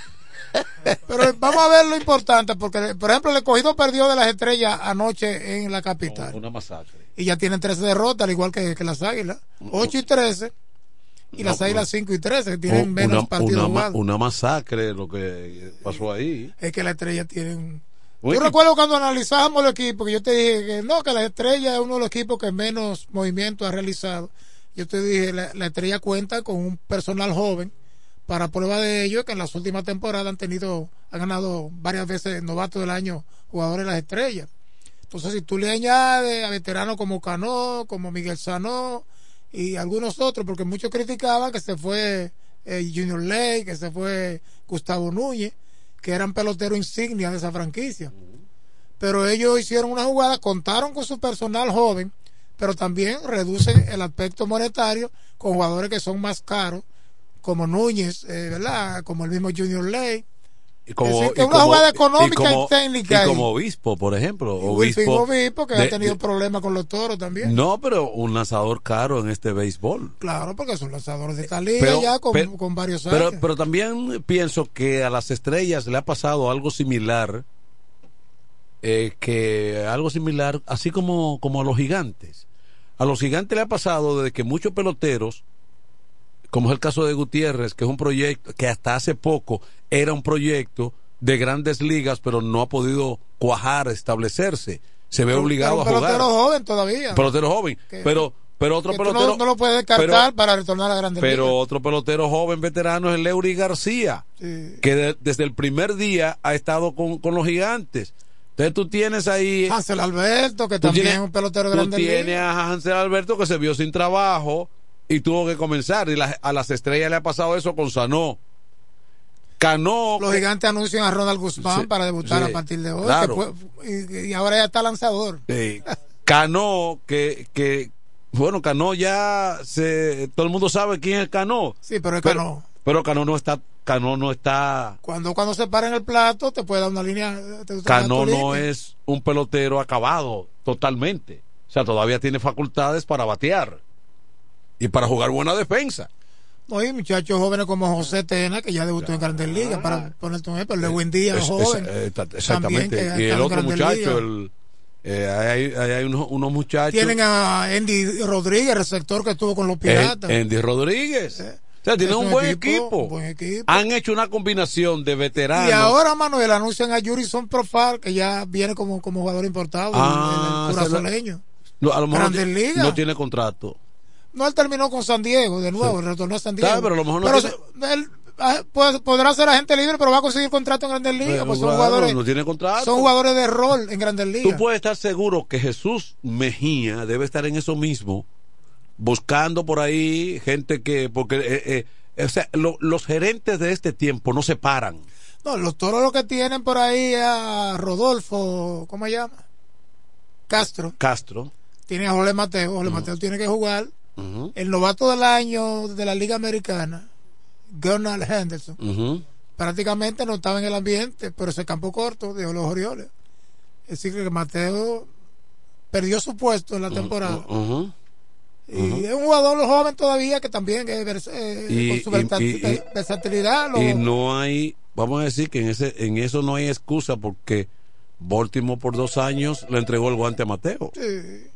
Pero vamos a ver lo importante, porque por ejemplo el escogido perdió de las estrellas anoche en la capital. Una masacre. Y ya tienen 13 derrotas, al igual que, que las águilas. 8 y 13. Y las No, águilas 5 y 13, que tienen menos partidos una, una masacre lo que pasó ahí. Es que las estrellas tienen. Yo recuerdo cuando analizábamos el equipo, que yo te dije que no, que la estrella es uno de los equipos que menos movimiento ha realizado. Yo te dije, la, la estrella cuenta con un personal joven. Para prueba de ello, que en las últimas temporadas han tenido, han ganado varias veces novato del año jugadores de las estrellas. Entonces, si tú le añades a veteranos como Cano, como Miguel Sanó y algunos otros, porque muchos criticaban que se fue eh, Junior Ley, que se fue Gustavo Núñez, que eran peloteros insignia de esa franquicia. Pero ellos hicieron una jugada, contaron con su personal joven, pero también reducen el aspecto monetario con jugadores que son más caros, como Núñez, eh, ¿verdad? Como el mismo Junior Ley. Como, una jugada económica y, como, técnica. Y como obispo, por ejemplo. Obispo, obispo, que de, ha tenido problemas con los toros también. No, pero un lanzador caro en este béisbol. Claro, porque son lanzadores de esta liga ya con, pero, con varios años. Pero, pero también pienso que a las estrellas le ha pasado algo similar. Eh, que algo similar, así como, como a los gigantes. A los gigantes le ha pasado desde que muchos peloteros como es el caso de Gutiérrez, que es un proyecto que hasta hace poco era un proyecto de grandes ligas, pero no ha podido cuajar, establecerse. Se ve pero, obligado pero a jugar. pelotero joven todavía. Pelotero joven. Pero, pero otro pelotero. No, no, lo puede descartar pero, para retornar a grandes Pero otro pelotero joven veterano es Leury García, sí. que de, desde el primer día ha estado con, con los gigantes. Entonces tú tienes ahí. Hansel Alberto, que también tienes, es un pelotero de grandes Tú tienes ligas. a Hansel Alberto que se vio sin trabajo y tuvo que comenzar. Y la, a las estrellas le ha pasado eso con Sanó. Cano. Los gigantes anuncian a Ronald Guzmán Sí, para debutar sí, a partir de hoy. claro. fue- y, y ahora ya está lanzador. Eh, Cano, que, que. Bueno, Cano ya se. Todo el mundo sabe quién es Cano. Sí, pero es pero, Cano. Pero Cano no está. Cano no está. Cuando, cuando se para en el plato, te puede dar una línea. te- te da Cano no línea. es un pelotero acabado totalmente. O sea, todavía tiene facultades para batear y para jugar buena defensa. Y muchachos jóvenes como José Tena, que ya debutó en Grandes Ligas, para ponerte un ejemplo. Lewin Díaz, Es- joven. es- eh, también, exactamente. y el otro muchacho, el, eh, hay, hay- hay unos, unos muchachos. Tienen a Andy Rodríguez, receptor que estuvo con los Piratas. Andy Rodríguez. o sea, tienen Es un buen equipo, buen equipo. Han hecho una combinación de veteranos. Y ahora, Manuel, anuncian a Jurison Profar, que ya viene como, como jugador importado, Ah, el, curazoleño. No, a lo mejor no, Grandes Ligas. no tiene contrato. No, él terminó con San Diego de nuevo, retornó a San Diego. Claro, pero a lo mejor no Pero tiene- él, pod- podrá ser agente libre, pero va a conseguir contrato en Grandes Ligas, Pero pues son claro, jugadores, no tiene contrato. son jugadores de rol en Grandes Ligas. Tú puedes estar seguro que Jesús Mejía debe estar en eso mismo, buscando por ahí gente que, porque, eh, eh, o sea, lo- los gerentes de este tiempo no se paran. No, los toros lo que tienen por ahí a Rodolfo, ¿cómo se llama? Castro. Castro. Tiene a Jorge Mateo. Jorge Mateo tiene que jugar. El novato del año de la Liga Americana, Gunnar Henderson, prácticamente no estaba en el ambiente, pero ese campo corto de los Orioles. Es decir, que Mateo perdió su puesto en la temporada. Y es un jugador joven todavía que también eh, Y- con su y- y- versatilidad. lo- Y no hay, vamos a decir que en ese, en eso no hay excusa porque Baltimore por dos años le entregó el guante a Mateo. Sí.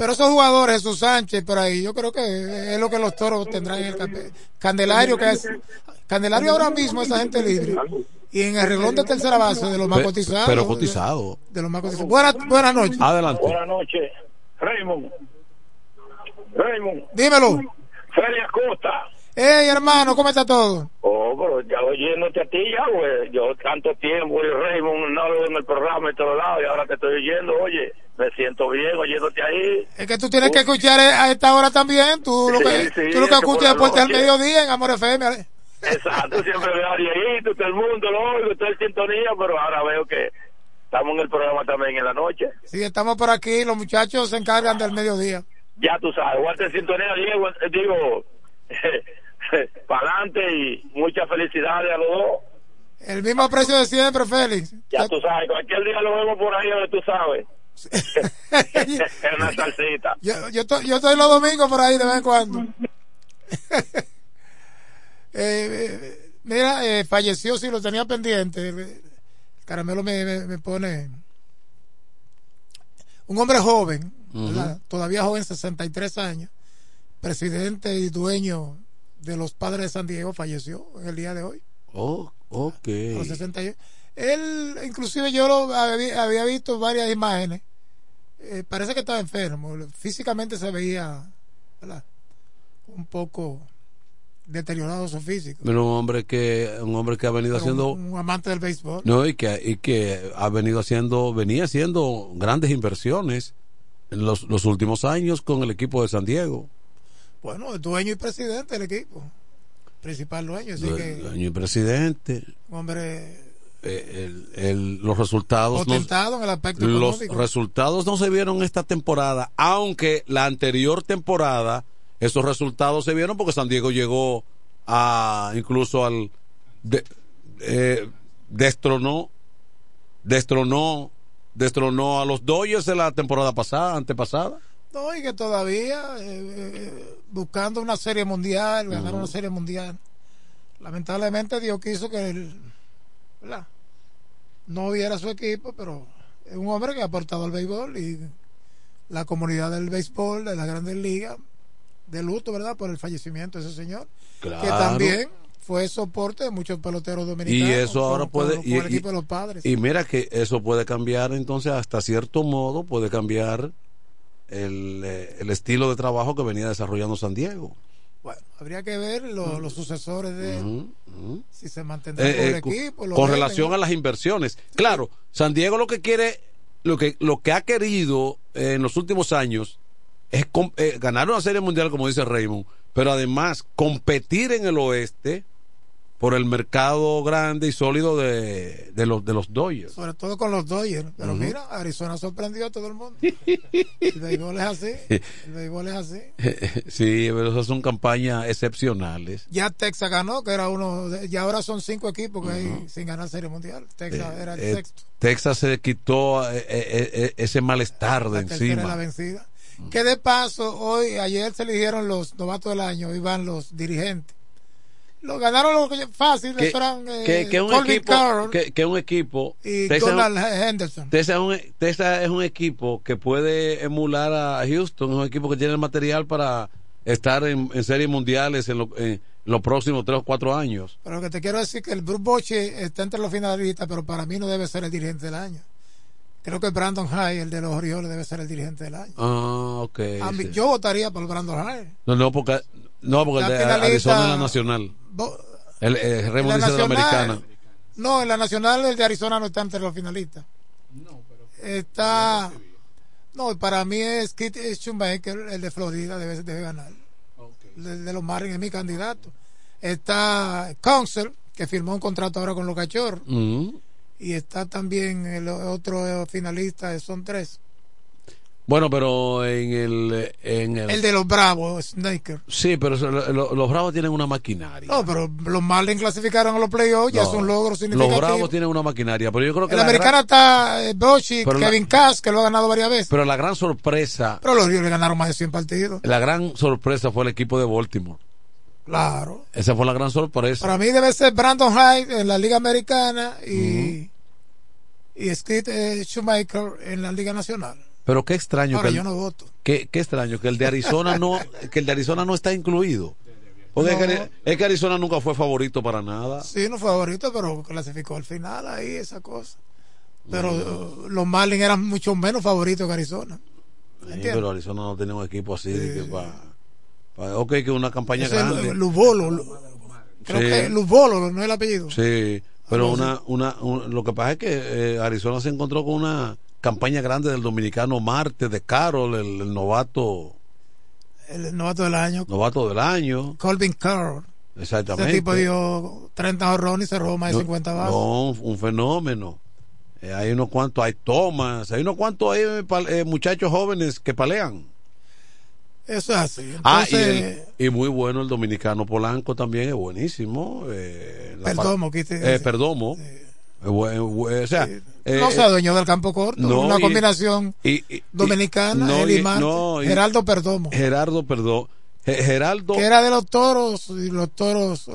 Pero esos jugadores, Jesús Sánchez, por ahí, yo creo que es lo que los toros tendrán en el campe- Candelario, que es. Candelario ahora mismo es agente libre. Y en el reglón de tercera base, de los más cotizados. pero cotizado. De los más cotizados. Buenas, buenas noches. Adelante. Buenas noches, Raymond. Raymond, Dímelo. Feria Costa. Hey, hermano, ¿cómo está todo? Oh, pero ya oyéndote a ti ya, güey. Yo tanto tiempo, y Raymond, no lo en el programa y todos lados, y ahora te estoy oyendo, oye, me siento bien oyéndote ahí. Es que tú tienes que escuchar a esta hora también. Tú lo Sí, que, sí, tú lo que escuchas después del mediodía en Amor FM. Exacto, siempre veo a Dieguito, todo el mundo, lo oigo, estoy en sintonía, pero ahora veo que estamos en el programa también en la noche. Sí, estamos por aquí. Los muchachos se encargan del mediodía. Ya tú sabes, guarda sintonía, Diego, digo, para adelante y muchas felicidades a los dos. El mismo precio de siempre, Félix. Ya tú sabes, cualquier día lo vemos por ahí tú sabes. Una salsita. Yo, yo, estoy, yo estoy los domingos por ahí de vez en cuando. Eh, eh, mira, eh, falleció, sí, lo tenía pendiente. El caramelo me, me, me pone. Un hombre joven, ¿verdad? todavía joven, 63 años, presidente y dueño de los padres de San Diego, falleció en el día de hoy. Oh, ok. a los 61. Él, inclusive yo lo había, había visto varias imágenes. Eh, parece que estaba enfermo. Físicamente se veía ¿verdad? un poco deteriorado su físico. Pero un hombre que un hombre que ha venido haciendo un, amante del béisbol. No, y que y que ha venido haciendo venía haciendo grandes inversiones en los, los últimos años con el equipo de San Diego. Bueno, el dueño y presidente del equipo. Principal dueño, así que dueño y presidente. Hombre eh, el, el, los resultados no, en el aspecto los resultados no se vieron esta temporada aunque la anterior temporada esos resultados se vieron porque San Diego llegó a incluso al de, eh, destronó destronó destronó a los Dodgers de la temporada pasada antepasada. No y que todavía eh, eh, buscando una serie mundial ganar una serie mundial. Lamentablemente Dios quiso que el, no viera su equipo pero es un hombre que ha aportado al béisbol y la comunidad del béisbol de las grandes ligas de luto, ¿verdad? Por el fallecimiento de ese señor. Que también fue soporte de muchos peloteros dominicanos. Y eso ahora puede. y, el equipo de los padres. Y mira que eso puede cambiar, entonces, hasta cierto modo, puede cambiar el, eh, el estilo de trabajo que venía desarrollando San Diego. Bueno, habría que ver los sucesores de si se mantendrá eh, el eh, equipo. Con relación a las inversiones. Claro, San Diego lo que quiere, lo que, lo que ha querido en los últimos años es eh, ganar una serie mundial, como dice Raymond, pero además competir en el oeste por el mercado grande y sólido de, de los de los Dodgers. Sobre todo con los Dodgers. Pero mira, Arizona sorprendió a todo el mundo. el béisbol es así. El béisbol es así. sí, pero esas son campañas excepcionales. Ya Texas ganó, que era uno. De, y ahora son cinco equipos que hay sin ganar serie mundial. Texas era el eh, sexto. Texas se quitó eh, ese malestar de encima. La vencida. Que de paso, hoy, ayer se eligieron los novatos del año, van los dirigentes. Lo ganaron lo fácil, que, eh, que, un equipo, que, un equipo y Donald Henderson. Texas es, un, equipo que puede emular a Houston, es un equipo que tiene el material para estar en, series mundiales en, los próximos tres o cuatro años. Pero lo que te quiero decir que el Bruce Bochy está entre los finalistas, pero para mí no debe ser el dirigente del año. Creo que Brandon High, el de los Orioles, debe ser el dirigente del año. Ah, ok. Yo votaría por Brandon High. No, no, porque, no, porque el de Arizona es la nacional. el, el Raymond dice la americana. No, en la nacional el de Arizona no está entre los finalistas. No, pero. Está. No, para mí es Kit Schumacher, el de Florida, debe, debe ganar. El de, los Marlins es mi candidato. Está Council, que firmó un contrato ahora con los cachorros. Mm y está también el otro finalista, son tres. Bueno, pero en el, en el... de los Bravos, Snaker. Sí, pero los Bravos tienen una maquinaria. No, pero los Marlins clasificaron a los playoffs, ya es un logro significativo. Los Bravos tienen una maquinaria, pero yo creo que... En la, americana está eh, Bochi, Kevin Cass, que lo ha ganado varias veces. Pero la gran sorpresa... Pero los Orioles ganaron más de 100 partidos. La gran sorpresa fue el equipo de Baltimore. Claro. Esa fue la gran sorpresa. Para mí debe ser Brandon Hyde en la Liga Americana y, y Steve eh, Schumacher en la Liga Nacional. Pero qué extraño Ahora, que yo no voto. Qué, qué, extraño que el de Arizona no que el de Arizona no está incluido. Porque es, que, Arizona nunca fue favorito para nada. Sí, no fue favorito, pero clasificó al final ahí esa cosa. Pero los Marlins eran mucho menos favoritos que Arizona. Sí, pero Arizona no tenía un equipo así de que para Ok, que una campaña grande. Lubolo. Creo que Lubolo, no es el apellido. Sí, pero una, una, lo que pasa es que eh, Arizona se encontró con una campaña grande del dominicano Marte, de Carol, el, novato. El novato del año. Novato del año. Colvin Carroll. Exactamente. Ese tipo dio 30 horrones y se robó más de 50 bases. No, un fenómeno. Eh, hay unos cuantos, hay tomas, hay unos cuantos hay, eh, muchachos jóvenes que palean. Eso es así. ah, y, muy bueno el dominicano Polanco también es buenísimo. Eh, Perdomo, eh, Perdomo. O sea, eh, no sea dueño del campo corto, una combinación dominicana, Geraldo Perdomo. Gerardo Perdomo. Geraldo. Que era de los toros y los toros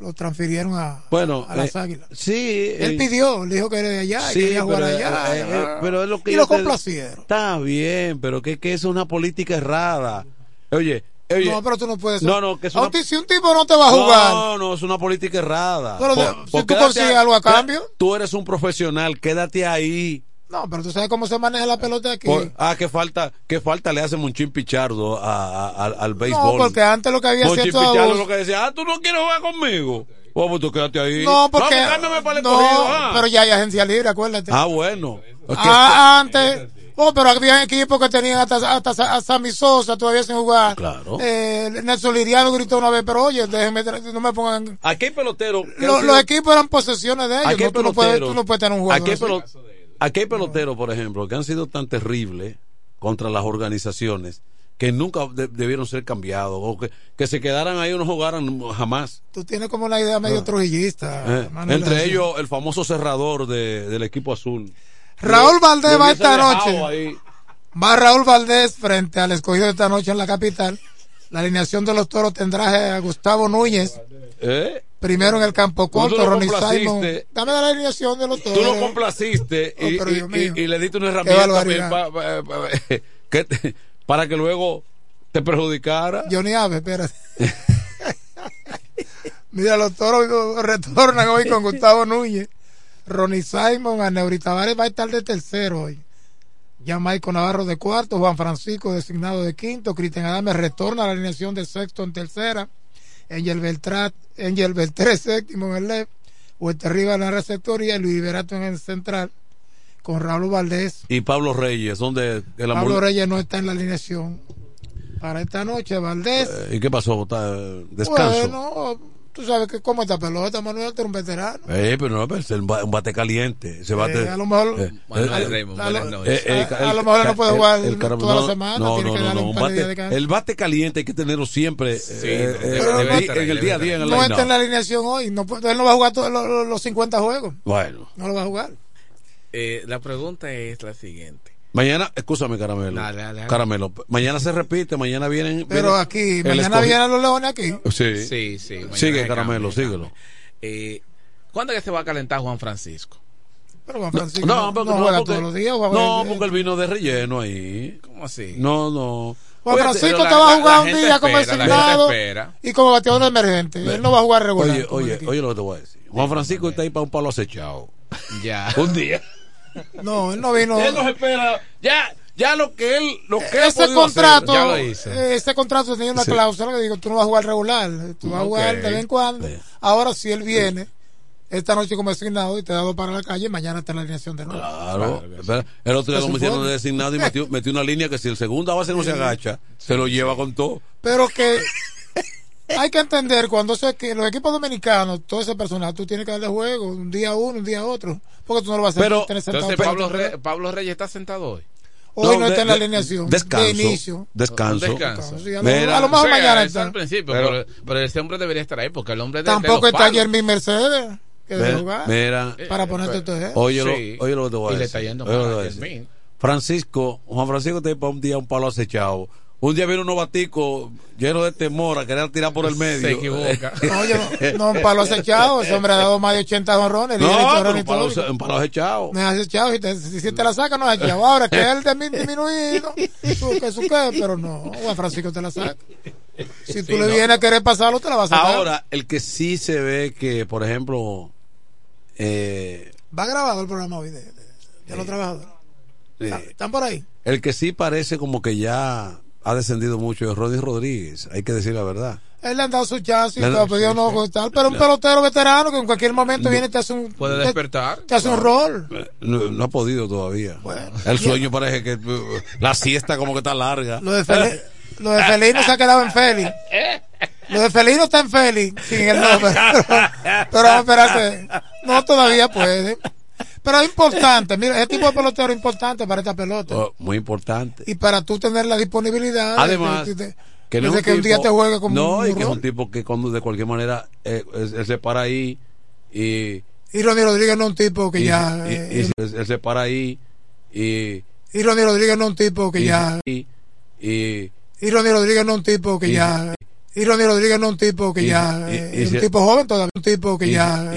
lo transfirieron a, bueno, a las águilas. Sí. Él pidió, le dijo que era de allá, sí, quería jugar allá. pero es lo que y lo complacieron. Está bien, pero que, que es una política errada. Oye, Oye, no, pero tú no puedes. No, no, que es una... Si un tipo no te va a jugar. No, no, es una política errada. Pero si tú consigues algo a cambio. Tú eres un profesional, quédate ahí. No, pero tú sabes cómo se maneja la pelota aquí. ah, qué falta, qué falta le hace Monchín Pichardo a, a, al béisbol. No, porque antes lo que había Monchín Pichardo lo que decía, ah, tú no quieres jugar conmigo. Oh, pues tú quédate ahí. No, porque. Vamos, para el no, ah. pero ya hay agencia libre, acuérdate. Ah, bueno. Ah, antes. Oh, pero había equipos que tenían hasta, hasta, hasta Sammy Sosa todavía sin jugar. Claro. Eh, Nelson Liriano gritó una vez, pero oye, déjenme, no me pongan. Aquí hay peloteros. Los equipos eran posesiones de ellos. No, tú, no puedes, tú no puedes tener un juego. Aquí hay, pelot aquí hay peloteros, por ejemplo, que han sido tan terribles contra las organizaciones que nunca debieron ser cambiados o que, que, se quedaran ahí o no jugaran jamás. Tú tienes como una idea medio ah. trujillista. Eh, entre ellos, el famoso cerrador de, del equipo azul. Raúl Valdés va esta noche. Va Raúl Valdés frente al escogido de esta noche en la capital. La alineación de los toros tendrá a Gustavo Núñez. ¿Eh? Primero en el campo corto, Ronnie Simon. Dame la alineación de los toros. Tú lo complaciste y, y, le diste una herramienta para que luego te perjudicara. Johnny Ave, espérate. Mira, los toros retornan hoy con Gustavo Núñez. Ronnie Simon, Aneuri Tavares va a estar de tercero hoy. Ya Maico Navarro de cuarto, Juan Francisco designado de quinto, Cristian Adame retorna a la alineación de sexto en tercera, Angel Beltrán, Angel Beltré séptimo en el left, Huerta Rivas en la receptoría Luis Liberato en el central, con Raúl Valdés. Y Pablo Reyes, donde el Pablo Reyes no está en la alineación. Para esta noche, Valdés. Eh, ¿Y qué pasó? ¿Descanso? Bueno, Tú sabes que como esta pelota, Manuel, tú eres un veterano. Eh, pero no, es un bate caliente. Ese bate, eh, a lo mejor. Eh, eh, a, lo mejor no puede jugar el, toda la semana. No, tiene que darle un, bate, El bate caliente hay que tenerlo siempre sí, en el día a día. En el no está en la alineación hoy. No, él no va a jugar todos los, los 50 juegos. Bueno. No lo va a jugar. la pregunta es la siguiente. Mañana, escúchame, Caramelo. Caramelo. Mañana se repite, mañana vienen. Pero aquí, mañana vienen los leones aquí. Sí. Sí, sí. Sigue, Caramelo, síguelo. Eh, ¿Cuándo es que se va a calentar Juan Francisco? Pero Juan Francisco no, no, no, juega porque, todos los días. no, porque él vino de relleno ahí. ¿Cómo así? No, no. Juan Francisco te va a jugar un día como designado y como bateador emergente. Él no va a jugar regular. Oye, oye, oye lo que te voy a decir. Juan Francisco está ahí para un palo acechado. Ya. un día. No, él no vino. Él nos espera. Ya, ya lo que él, lo que ese contrato, hacer, ya lo hizo. Ese contrato tenía una cláusula que digo, tú no vas a jugar regular, tú vas a jugar de vez en cuando. Ahora si él viene esta noche como designado y te ha dado para la calle, mañana está en la alineación de nuevo. Claro. El otro día metieron de designado y metió, metió, una línea que si el segundo base no se agacha, se lo lleva con todo. Pero que hay que entender cuando se, que los equipos dominicanos, todo ese personal, tú tienes que darle juego un día uno, un día otro, porque tú no lo vas a hacer tener sentado. Pablo, Pablo Reyes está sentado hoy. Hoy no, está en la alineación. Descanso. De inicio. Descanso. descanso. Sí, a, lo, a, lo, mejor mañana está. Al principio, pero, pero, ese hombre debería estar ahí porque el hombre de, Tampoco de está Jeremy Mercedes. Que jugar. Mira. Para ponerte todo eso. Oye, sí. lo, oye lo que te voy a decir. Y le está yendo mal Francisco, Juan Francisco te para un día un palo acechado un día viene un novatico lleno de temor a querer tirar por el medio. Se equivoca. no, no, un palo acechado. Ese hombre ha dado más de 80 honrones. No, un, palo, un palo acechado. No es acechado. Si te, si te la saca, no es acechado. Ahora que él de disminuido, su que su qué, pero no. Juan Francisco te la saca. Si tú le vienes a querer pasarlo, te la vas a sacar. Ahora, el que sí se ve que, por ejemplo. Eh, Va grabado el programa hoy de, de, los trabajadores. ¿Están por ahí? El que sí parece como que ya ha descendido mucho es Roddy Rodríguez, hay que decir la verdad. Él le han dado su chance y no pero un pelotero veterano que en cualquier momento viene y te hace un. Puede despertar. Te, hace un rol. No, ha podido todavía. el sueño parece que. La siesta como que está larga. Lo de, Felino se ha quedado en Félix. Lo de Felino está en Félix, sin el nombre. Pero, esperar No, todavía puede. Pero es importante, mira, ese tipo de pelotero es importante para esta pelota. Oh, muy importante. Y para tú tener la disponibilidad. Además, que, no que un día te juegue como No, y que es un tipo que de cualquier manera eh, él, se para ahí y. Y Ronnie Rodríguez no es un tipo que ya. Y, eh, él, se para ahí y. Y Ronnie Rodríguez no es un tipo que ya. Y, y, y Ronnie Rodríguez no es un tipo que ya. Y Ronnie Rodríguez no es un tipo que ya. es un tipo joven todavía. Un tipo que ya.